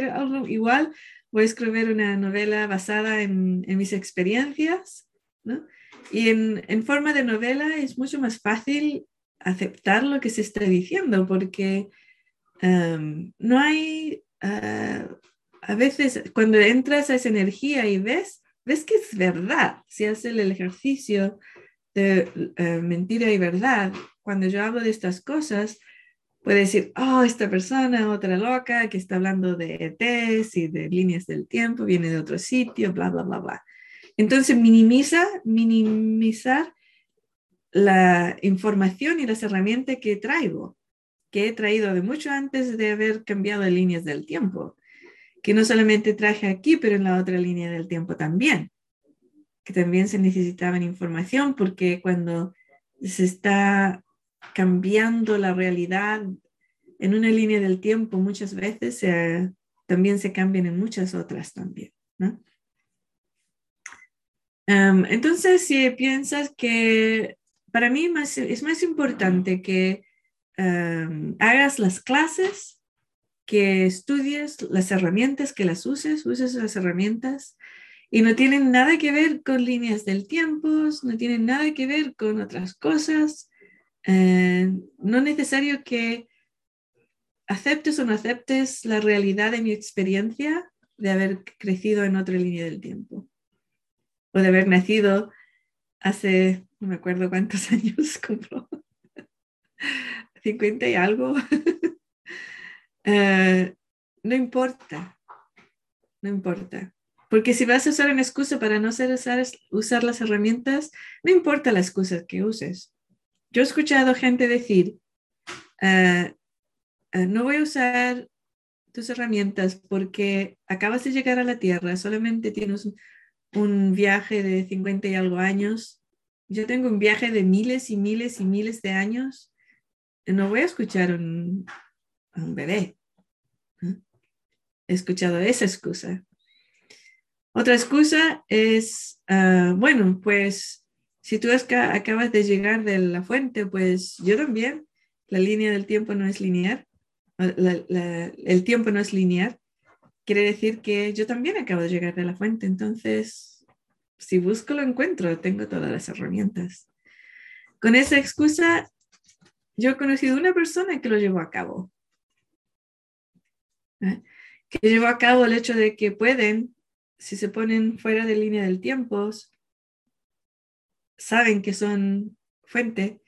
igual. Voy a escribir una novela basada en, mis experiencias, ¿no? Y en forma de novela es mucho más fácil aceptar lo que se está diciendo porque em, no hay, ah, a veces cuando entras a esa energía y ves, ves que es verdad, si haces el ejercicio de eh, mentira y verdad, cuando yo hablo de estas cosas, puede decir, oh, esta persona, otra loca, que está hablando de ETs y de líneas del tiempo, viene de otro sitio, bla, bla, bla, bla. Entonces, minimiza, minimizar la información y las herramientas que traigo, he traído de mucho antes de haber cambiado de líneas del tiempo, que no solamente traje aquí, pero en la otra línea del tiempo también, que también se necesitaba información porque cuando se está cambiando la realidad en una línea del tiempo, muchas veces también se cambian en muchas otras también. ¿no? entonces, si piensas que para mí más, es más importante que hagas las clases, que estudies las herramientas, que las uses, uses las herramientas y no tienen nada que ver con líneas del tiempo, no tienen nada que ver con otras cosas. Eh, no es necesario que aceptes o no aceptes la realidad de mi experiencia de haber crecido en otra línea del tiempo o de haber nacido hace no me acuerdo cuántos años compró, 50 y algo. Eh, no importa, no importa. Porque si vas a usar una excusa para no usar, usar las herramientas, no importa la excusa que uses. Yo he escuchado gente decir, eh, eh, no voy a usar tus herramientas porque acabas de llegar a la Tierra, solamente tienes un viaje de 50 y algo años yo tengo un viaje de miles y miles y miles de años, no voy a escuchar a un bebé. He escuchado esa excusa. Otra excusa es, ah, bueno, pues si tú acabas de llegar de la fuente, pues yo también. La línea del tiempo no es lineal. el tiempo no es lineal. Quiere decir que yo también acabo de llegar de la fuente. Entonces, si busco lo encuentro, tengo todas las herramientas. Con esa excusa, yo he conocido una persona que lo llevó a cabo. ¿eh? Que llevó a cabo el hecho de que pueden, si se ponen fuera de línea del tiempo, saben que son fuente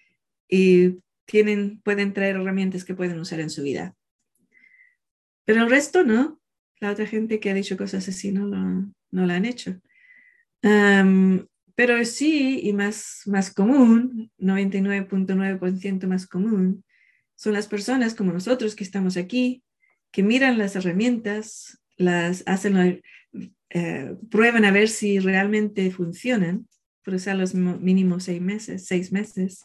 y tienen, pueden traer herramientas que pueden usar en su vida. Pero el resto no. La otra gente que ha dicho cosas así no lo, no lo han hecho pero sí, y más, más común, 99.9% más común, son las personas como nosotros que estamos aquí, que miran las herramientas, las hacen, eh, prueban a ver si realmente funcionan, por usar los mínimos seis meses, seis meses,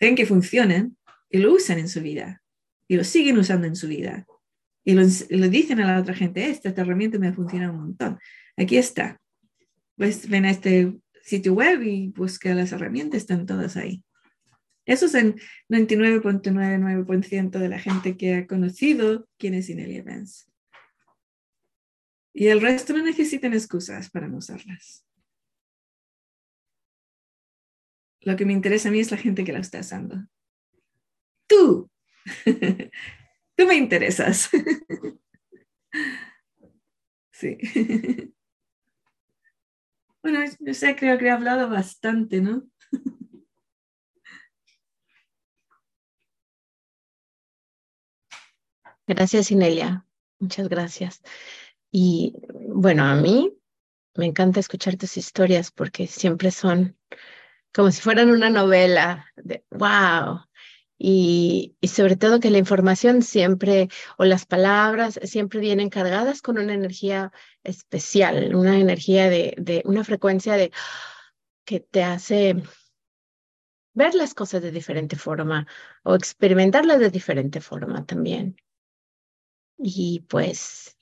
ven que funcionan y lo usan en su vida y lo siguen usando en su vida. Y lo, lo dicen a la otra gente, esta, esta herramienta me funciona un montón. Aquí está, pues ven a este sitio web y busca las herramientas, están todas ahí. Eso es el 99.99% de la gente que ha conocido quién es Inelia Evans. Y el resto no necesitan excusas para no usarlas. Lo que me interesa a mí es la gente que la está usando. Tú. Tú me interesas. sí. Bueno, yo sé, creo que he hablado bastante, ¿no? Gracias, Inelia. Muchas gracias. Y bueno, a mí me encanta escuchar tus historias porque siempre son como si fueran una novela de wow, y, sobre todo que la información siempre o las palabras siempre vienen cargadas con una energía especial, una energía de, de una frecuencia de que te hace ver las cosas de diferente forma o experimentarlas de diferente forma también. Y pues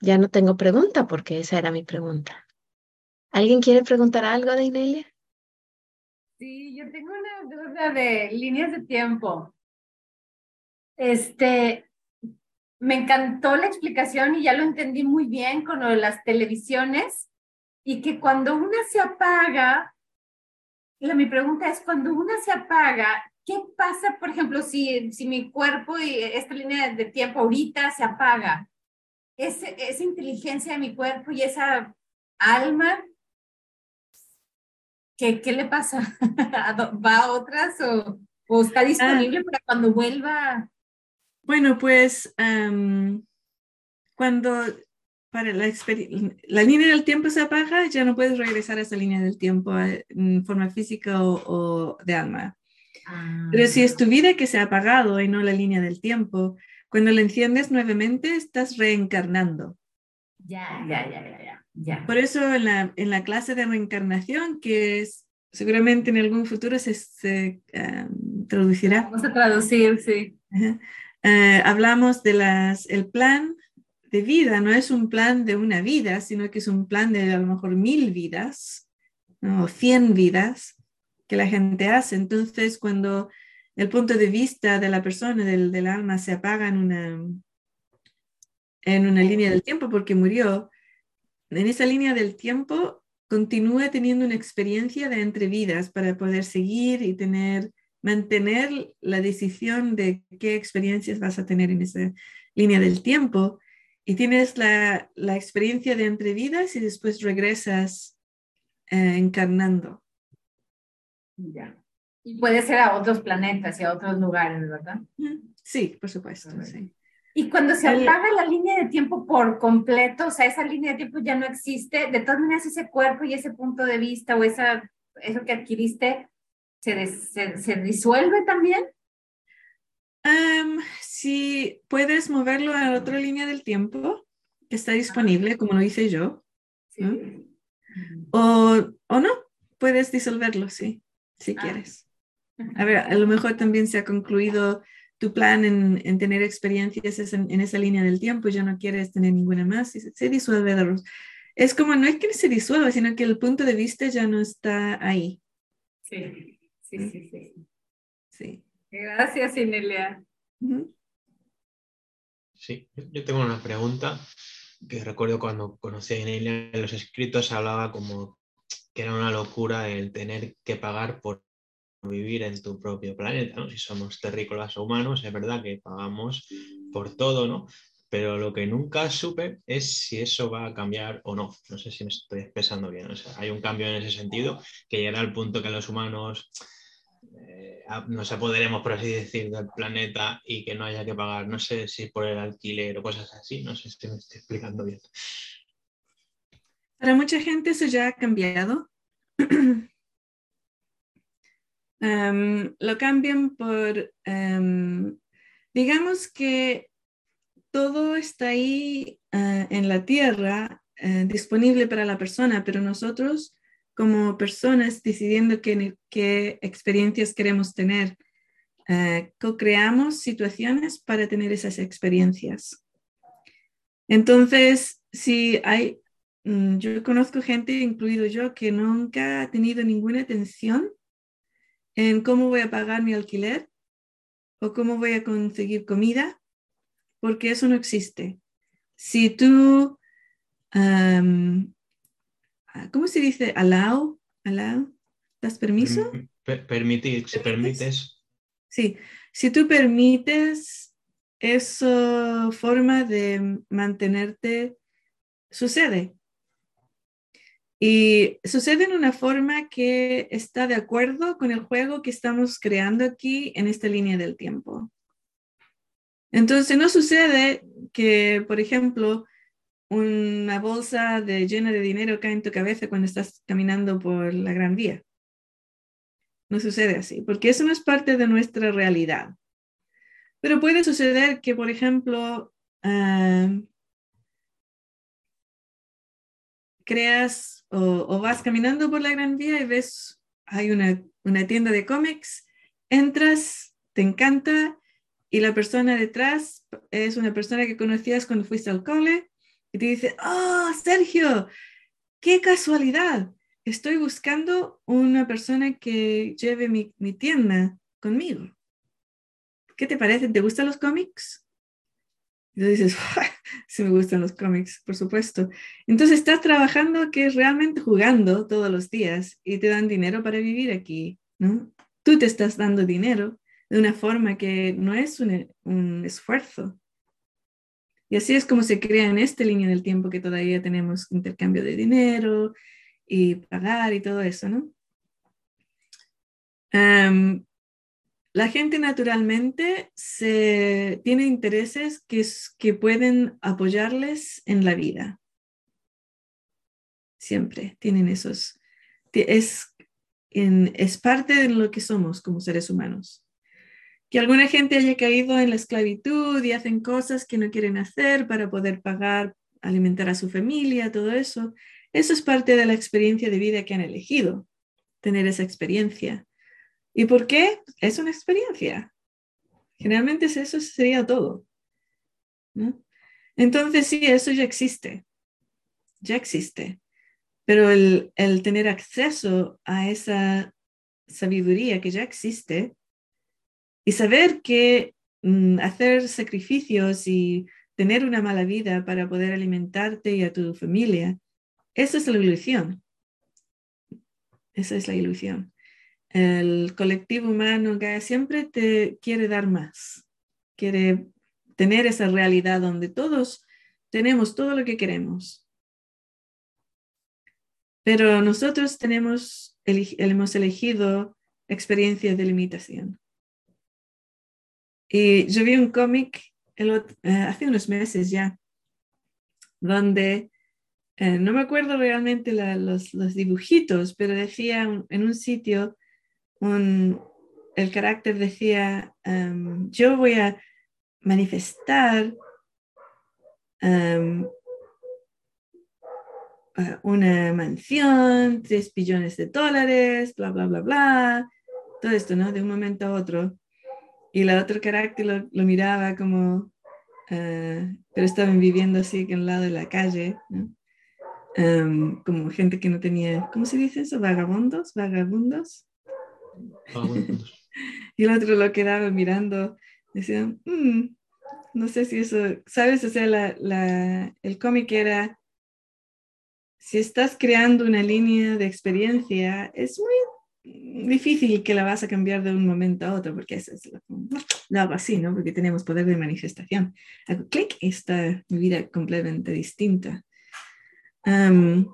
ya no tengo pregunta porque esa era mi pregunta. ¿Alguien quiere preguntar algo de Inelia? Sí, yo tengo duda de líneas de tiempo. Este, me encantó la explicación y ya lo entendí muy bien con lo de las televisiones y que cuando una se apaga, la, mi pregunta es, cuando una se apaga, ¿qué pasa, por ejemplo, si, si mi cuerpo y esta línea de tiempo ahorita se apaga? Ese, esa inteligencia de mi cuerpo y esa alma ¿qué, qué le pasa? ¿A dó- ¿Va a otras o, o está disponible para cuando vuelva? Bueno, pues cuando para la, la línea del tiempo se apaga, ya no puedes regresar a esa línea del tiempo eh, en forma física o, o de alma. Pero si es tu vida que se ha apagado y no la línea del tiempo, cuando la enciendes nuevamente, estás reencarnando. Ya, ya, ya, ya, ya. Ya. Por eso en la, en la clase de reencarnación, que es, seguramente en algún futuro se, se, am, traducirá, Vamos a traducir, sí. Eh, hablamos de las, el plan de vida, no es un plan de una vida, sino que es un plan de a lo mejor mil vidas, ¿no? o cien vidas que la gente hace. Entonces, cuando el punto de vista de la persona, del, del alma, se apaga en una, en una línea del tiempo porque murió, en esa línea del tiempo continúa teniendo una experiencia de entre vidas para poder seguir y tener mantener la decisión de qué experiencias vas a tener en esa línea del tiempo y tienes la, la experiencia de entre vidas y después regresas eh, encarnando. Ya. Y puede ser a otros planetas y a otros lugares, ¿verdad? Sí, por supuesto. Sí. Y cuando se apaga la línea de tiempo por completo, o sea, esa línea de tiempo ya no existe, de todas maneras ese cuerpo y ese punto de vista o esa, eso que adquiriste se, des- se, se disuelve también. Am, si puedes moverlo a otra línea del tiempo está disponible, como lo hice yo, Sí. o, o no, puedes disolverlo, sí, si Ah. quieres. A ver, a lo mejor también se ha concluido tu plan en, en tener experiencias es en, en esa línea del tiempo y ya no quieres tener ninguna más y se, se disuelve de los- Es como, no es que se disuelva, sino que el punto de vista ya no está ahí. Sí, sí, sí, sí. Sí. Gracias, Inelia. Sí, yo tengo una pregunta que recuerdo cuando conocí a Inelia en los escritos hablaba como que era una locura el tener que pagar por vivir en tu propio planeta. Si somos terrícolas o humanos, es verdad que pagamos por todo, ¿no? Pero lo que nunca supe es si eso va a cambiar o no. No sé si me estoy expresando bien. Hay un cambio en ese sentido que llegará al punto que los humanos eh, nos apoderemos, por así decir, del planeta y que no haya que pagar, no sé si por el alquiler o cosas así, no sé si me estoy explicando bien. Para mucha gente eso ya ha cambiado. Am, lo cambian por, am, digamos que todo está ahí ah, en la tierra eh, disponible para la persona, pero nosotros como personas decidiendo qué, qué experiencias queremos tener, eh, co-creamos situaciones para tener esas experiencias. Entonces, si hay, mm, yo conozco gente, incluido yo, que nunca ha tenido ninguna atención en cómo voy a pagar mi alquiler o cómo voy a conseguir comida, porque eso no existe. Si tú, ah, ¿cómo se dice? Allow, allow, ¿das permiso? Perm- per- permitir, si ¿Permites? permites, Sí, si tú permites esa forma de mantenerte, sucede. Y sucede en una forma que está de acuerdo con el juego que estamos creando aquí en esta línea del tiempo. Entonces, no sucede que, por ejemplo, una bolsa de, llena de dinero cae en tu cabeza cuando estás caminando por la Gran Vía. No sucede así, porque eso no es parte de nuestra realidad. Pero puede suceder que, por ejemplo, ah, creas o, vas caminando por la Gran Vía y ves, hay una, una tienda de cómics, entras, te encanta y la persona detrás es una persona que conocías cuando fuiste al cole y te dice, oh, Sergio, qué casualidad, estoy buscando una persona que lleve mi, mi tienda conmigo. ¿Qué te parece? ¿Te gustan los cómics? Tú dices, sí me gustan los cómics, por supuesto. Entonces estás trabajando que es realmente jugando todos los días y te dan dinero para vivir aquí, ¿no? Tú te estás dando dinero de una forma que no es un, un esfuerzo. Y así es como se crea en esta línea del tiempo que todavía tenemos intercambio de dinero y pagar y todo eso, ¿no? Em, la gente naturalmente se, tiene intereses que, que pueden apoyarles en la vida. Siempre tienen esos. Es, en- es parte de lo que somos como seres humanos. Que alguna gente haya caído en la esclavitud y hacen cosas que no quieren hacer para poder pagar, alimentar a su familia, todo eso. Eso es parte de la experiencia de vida que han elegido, tener esa experiencia. ¿Y por qué? Es una experiencia. Generalmente es- eso sería todo. ¿no? Entonces sí, eso ya existe. Ya existe. Pero el, el tener acceso a esa sabiduría que ya existe y saber que mm, hacer sacrificios y tener una mala vida para poder alimentarte y a tu familia, esa es la ilusión. Esa es la ilusión el colectivo humano que siempre te quiere dar más, quiere tener esa realidad donde todos tenemos todo lo que queremos. Pero nosotros tenemos, hemos elegido experiencias de limitación. Y yo vi un cómic eh, hace unos meses ya, donde eh, no me acuerdo realmente la- los, los dibujitos, pero decía en un sitio un- el carácter decía, em, yo voy a manifestar em, una mansión, 3 billones de dólares, bla, bla, bla, bla, todo esto, ¿no? De un momento a otro. Y la otro carácter lo, lo miraba como, eh, pero estaban viviendo así que al lado de la calle. Em, como gente que no tenía, ¿cómo se dice eso? Vagabundos, vagabundos. Vagabundos. Y el otro lo quedaba mirando, decía, "Mm, no sé si eso, ¿sabes? O sea, la, la- el cómic era, si estás creando una línea de experiencia, es muy difícil que la vas a cambiar de un momento a otro, porque eso es lo, hago así, ¿no? Porque tenemos poder de manifestación. Hago clic y está mi vida completamente distinta. Am,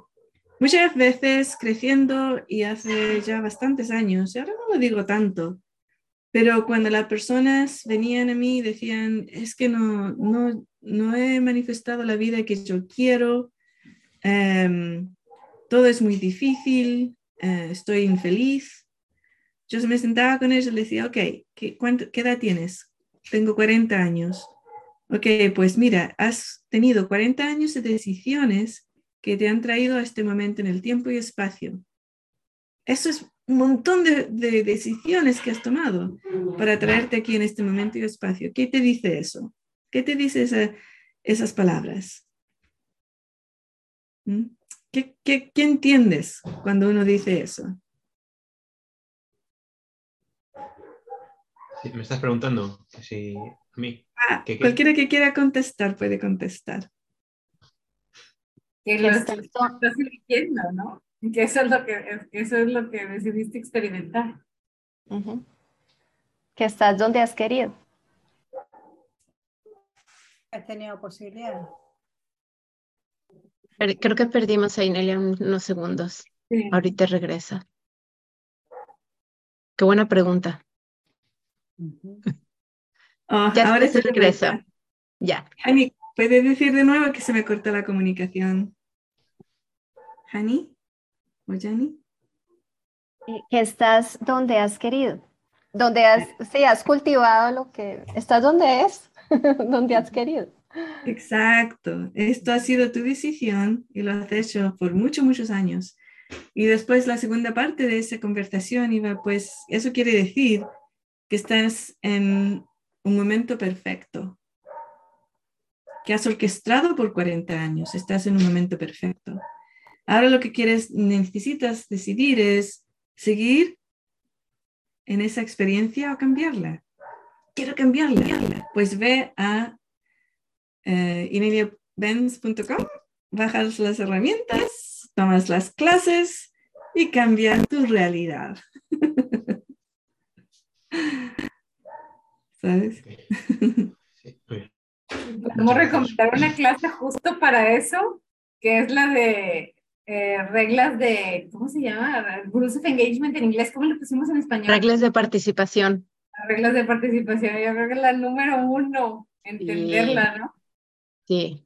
muchas veces creciendo y hace ya bastantes años, y ahora no lo digo tanto, pero cuando las personas venían a mí y decían, es que no, no, no he manifestado la vida que yo quiero, em, todo es muy difícil, eh, estoy infeliz. Yo me sentaba con ellos y les decía, ok, ¿qué, cuánto- ¿qué edad tienes? Tengo 40 años. Ok, pues mira, has tenido 40 años de decisiones que te han traído a este momento en el tiempo y espacio. Eso es un montón de, de decisiones que has tomado para traerte aquí en este momento y espacio. ¿Qué te dice eso? ¿Qué te dice esa- esas palabras? ¿Mm? ¿Qué, qué, qué entiendes cuando uno dice eso? Sí, me estás preguntando que si a mí. Ah, ¿Qué, qué? cualquiera que quiera contestar puede contestar. Que Que lo estás estás eligiendo, ¿no? Que eso es lo que, eso es lo que decidiste experimentar. Ujú. Que estás donde has querido. Has tenido posibilidades. Per- Creo que perdimos a Inelia un- unos segundos. Sí. Ahorita regresa. Qué buena pregunta. Oh, Ya ahora se regresa. Ya. ¿Puedes decir de nuevo que se me cortó la comunicación? Hani o Jani? Eh, Que estás donde has querido. Donde has, sí, has cultivado lo que, estás donde es, donde has querido. Exacto. Esto ha sido tu decisión y lo has hecho por muchos, muchos años. Y después la segunda parte de esa conversación iba, pues, eso quiere decir que estás en un momento perfecto, que has orquestado por 40 años, estás en un momento perfecto. Ahora lo que quieres, necesitas decidir es seguir en esa experiencia o cambiarla. Quiero cambiarla. Pues ve a eh, ineliabenz.com, bajas las herramientas, tomas las clases y cambias tu realidad. ¿Sabes? Podemos recomendar una clase justo para eso, que es la de eh, reglas de, ¿cómo se llama? Rules of Engagement en inglés, ¿cómo lo pusimos en español? Reglas de participación. Reglas de participación, yo creo que es la número uno, entenderla, ¿no? Sí.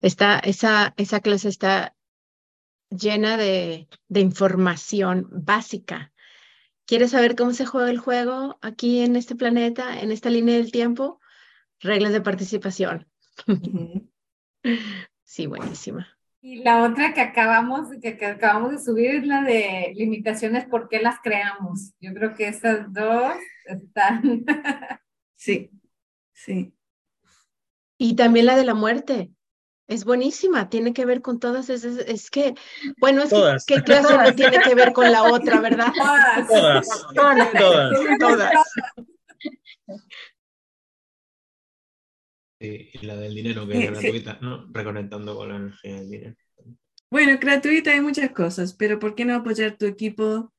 Está, esa, esa clase está llena de, de información básica. ¿Quieres saber cómo se juega el juego aquí en este planeta, en esta línea del tiempo? Reglas de participación. Sí, buenísima. Y la otra que acabamos, que, que acabamos de subir es la de limitaciones, ¿por qué las creamos? Yo creo que esas dos están. Sí, sí. Y también la de la muerte. Es buenísima, tiene que ver con todas esas, es que, bueno, es Todas. que, ¿qué clase no tiene que ver con la otra, verdad? Todas. Todas. Todas. Todas. Todas. Y, la del dinero, que Sí, es sí. gratuita, ¿no? Reconectando con la energía del dinero. Bueno, gratuita hay muchas cosas, pero ¿por qué no apoyar tu equipo,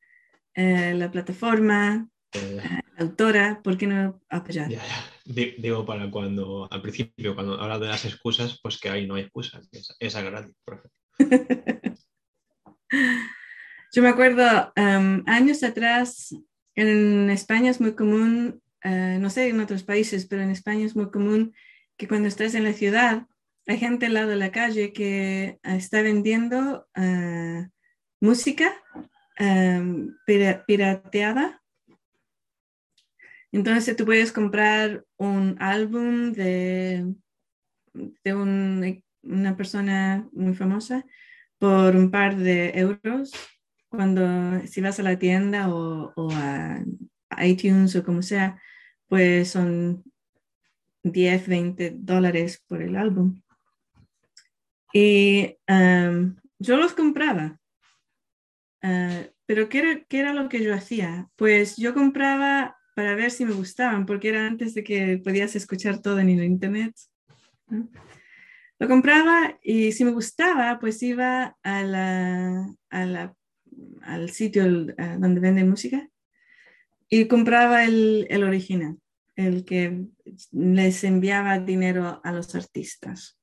eh, la plataforma, Eh, la autora? ¿Por qué no apoyar? ya, ya. Di- Digo, para cuando, al principio, cuando hablas de las excusas, pues que ahí no hay excusas. Esa, es gratis, profe. Yo me acuerdo um, años atrás, en España es muy común, eh, no sé en otros países, pero en España es muy común que cuando estás en la ciudad, hay gente al lado de la calle que eh, está vendiendo eh, música um, pira- pirateada. Entonces tú puedes comprar un álbum de, de un- una persona muy famosa por un par de euros cuando si vas a la tienda o, a iTunes o como sea, pues son 10, 20 dólares por el álbum. Y yo los compraba. Ah, pero ¿qué ¿qué era lo que yo hacía? Pues yo compraba para ver si me gustaban, porque era antes de que podías escuchar todo en internet. Lo compraba y si me gustaba, pues iba a al sitio donde venden música y compraba el, el original, el que les enviaba dinero a los artistas.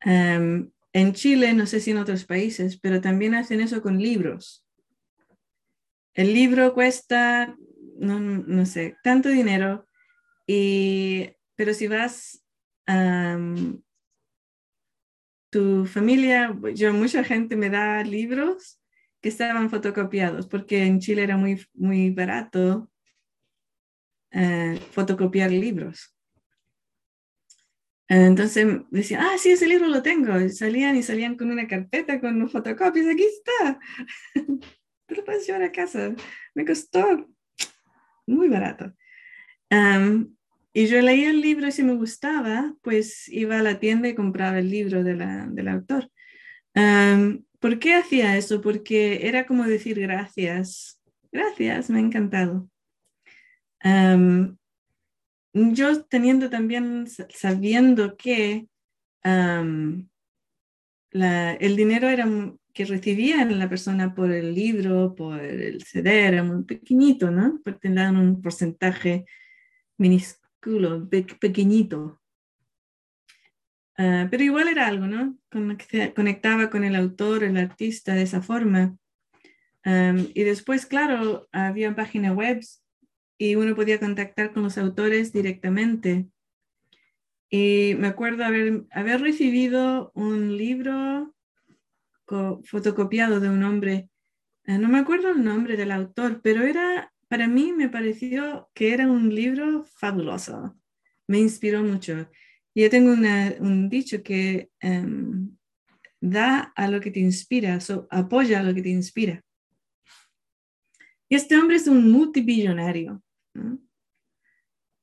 Em, en Chile, no sé si en otros países, pero también hacen eso con libros. El libro cuesta, no, no sé, tanto dinero, y, pero si vas am, tu familia, yo mucha gente me da libros que estaban fotocopiados, porque en Chile era muy, muy barato eh, fotocopiar libros. Entonces decían, ah, sí, ese libro lo tengo. Y salían y salían con una carpeta con fotocopias, aquí está. Te lo puedes llevar a casa. Me costó muy barato. Y yo leía el libro y si me gustaba, pues iba a la tienda y compraba el libro de del autor. ¿Por qué hacía eso? Porque era como decir gracias. Gracias, me ha encantado. Yo teniendo también, sa- sabiendo que el dinero era que recibía la persona por el libro, por el CD, era muy pequeñito, ¿no? Porque te dan un porcentaje minúsculo, pe- pequeñito. Ah, pero igual era algo, ¿no? Conecta- Conectaba con el autor, el artista de esa forma. Y después, claro, había páginas web y uno podía contactar con los autores directamente. Y me acuerdo haber, haber recibido un libro fotocopiado de un hombre, eh, no me acuerdo el nombre del autor, pero era, para mí me pareció que era un libro fabuloso. Me inspiró mucho. Yo tengo una- un dicho que em, da a lo que te inspira, so, apoya a lo que te inspira. Y este hombre es un multibillonario. ¿no?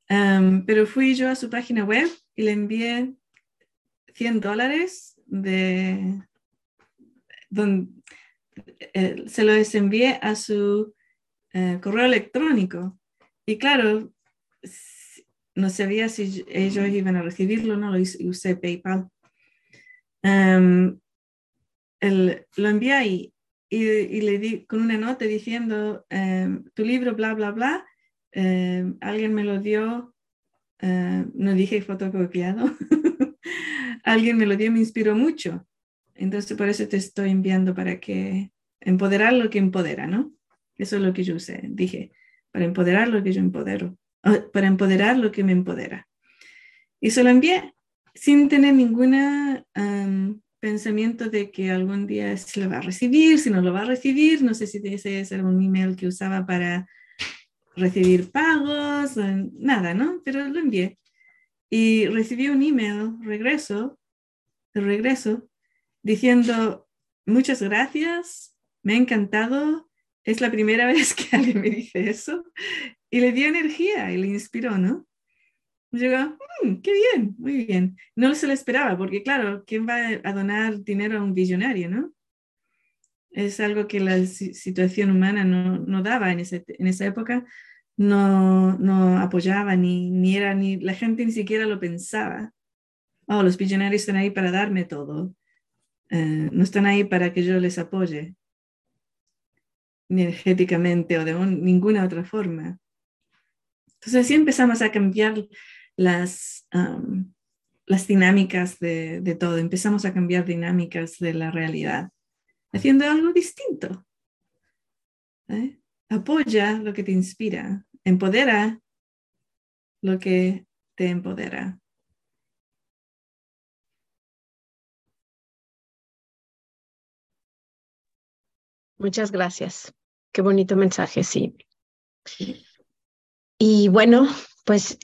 Em, pero fui yo a su página web y le envié 100 dólares de... don- eh, se los envié a su eh, correo electrónico. Y claro, no sabía si ellos iban a recibirlo, no lo hice- usé PayPal. Em, el- lo envié ahí y, le di con una nota diciendo, em, tu libro, bla, bla, bla, em, alguien me lo dio, no dije fotocopiado, alguien me lo dio me inspiró mucho. Entonces, por eso te estoy enviando para que empoderar lo que empodera, ¿no? Eso es lo que yo usé. Dije, para empoderar lo que yo empodero, ah, para empoderar lo que me empodera. Y se lo envié sin tener ningún pensamiento de que algún día se lo va a recibir, si no lo va a recibir, no sé si ese es un email que usaba para recibir pagos, nada, ¿no? Pero lo envié. Y recibí un email, regreso, de regreso, diciendo, muchas gracias, me ha encantado, es la primera vez que alguien me dice eso, y le dio energía y le inspiró, ¿no? Llegó, mm, qué bien, muy bien. No se lo esperaba, porque claro, ¿quién va a donar dinero a un visionario, no? Es algo que la situación humana no, daba en, esa época, no, apoyaba, ni, ni era, ni la gente ni siquiera lo pensaba. Oh, los visionarios están ahí para darme todo. Eh, no están ahí para que yo les apoye energéticamente o de ninguna otra forma. Entonces así empezamos a cambiar las, las dinámicas de, todo, empezamos a cambiar dinámicas de la realidad, haciendo algo distinto. ¿eh? Apoya lo que te inspira, empodera lo que te empodera. Muchas gracias. Qué bonito mensaje, sí. Y bueno, pues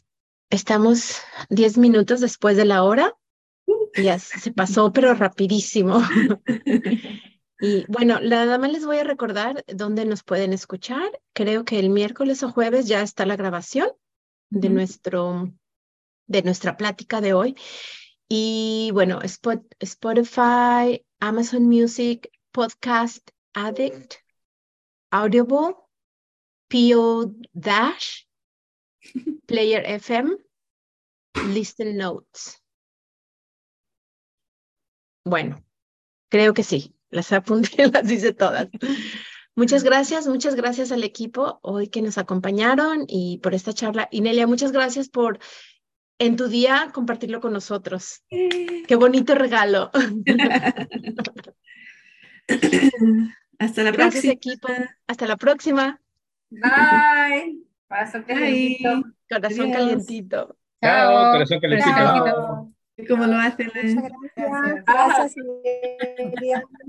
estamos diez minutos después de la hora. Ya se pasó, pero rapidísimo. Y bueno, nada más les voy a recordar dónde nos pueden escuchar. Creo que el miércoles o jueves ya está la grabación de, nuestro, de nuestra plática de hoy. Y bueno, Spotify, Amazon Music, Podcast Addict, Audible, PO Dash, Player FM, Listen Notes. Bueno, creo que sí. Las apunté, las hice todas. Muchas gracias, muchas gracias al equipo hoy que nos acompañaron y por esta charla. Inelia, muchas gracias por en tu día compartirlo con nosotros. Qué bonito regalo. Hasta la Gracias, próxima. equipo. Hasta la próxima. Bye. Corazón calientito. Corazón Adiós. calientito. Chao, corazón calentito. Chao. ¿Cómo lo hacen? Muchas gracias. Gracias.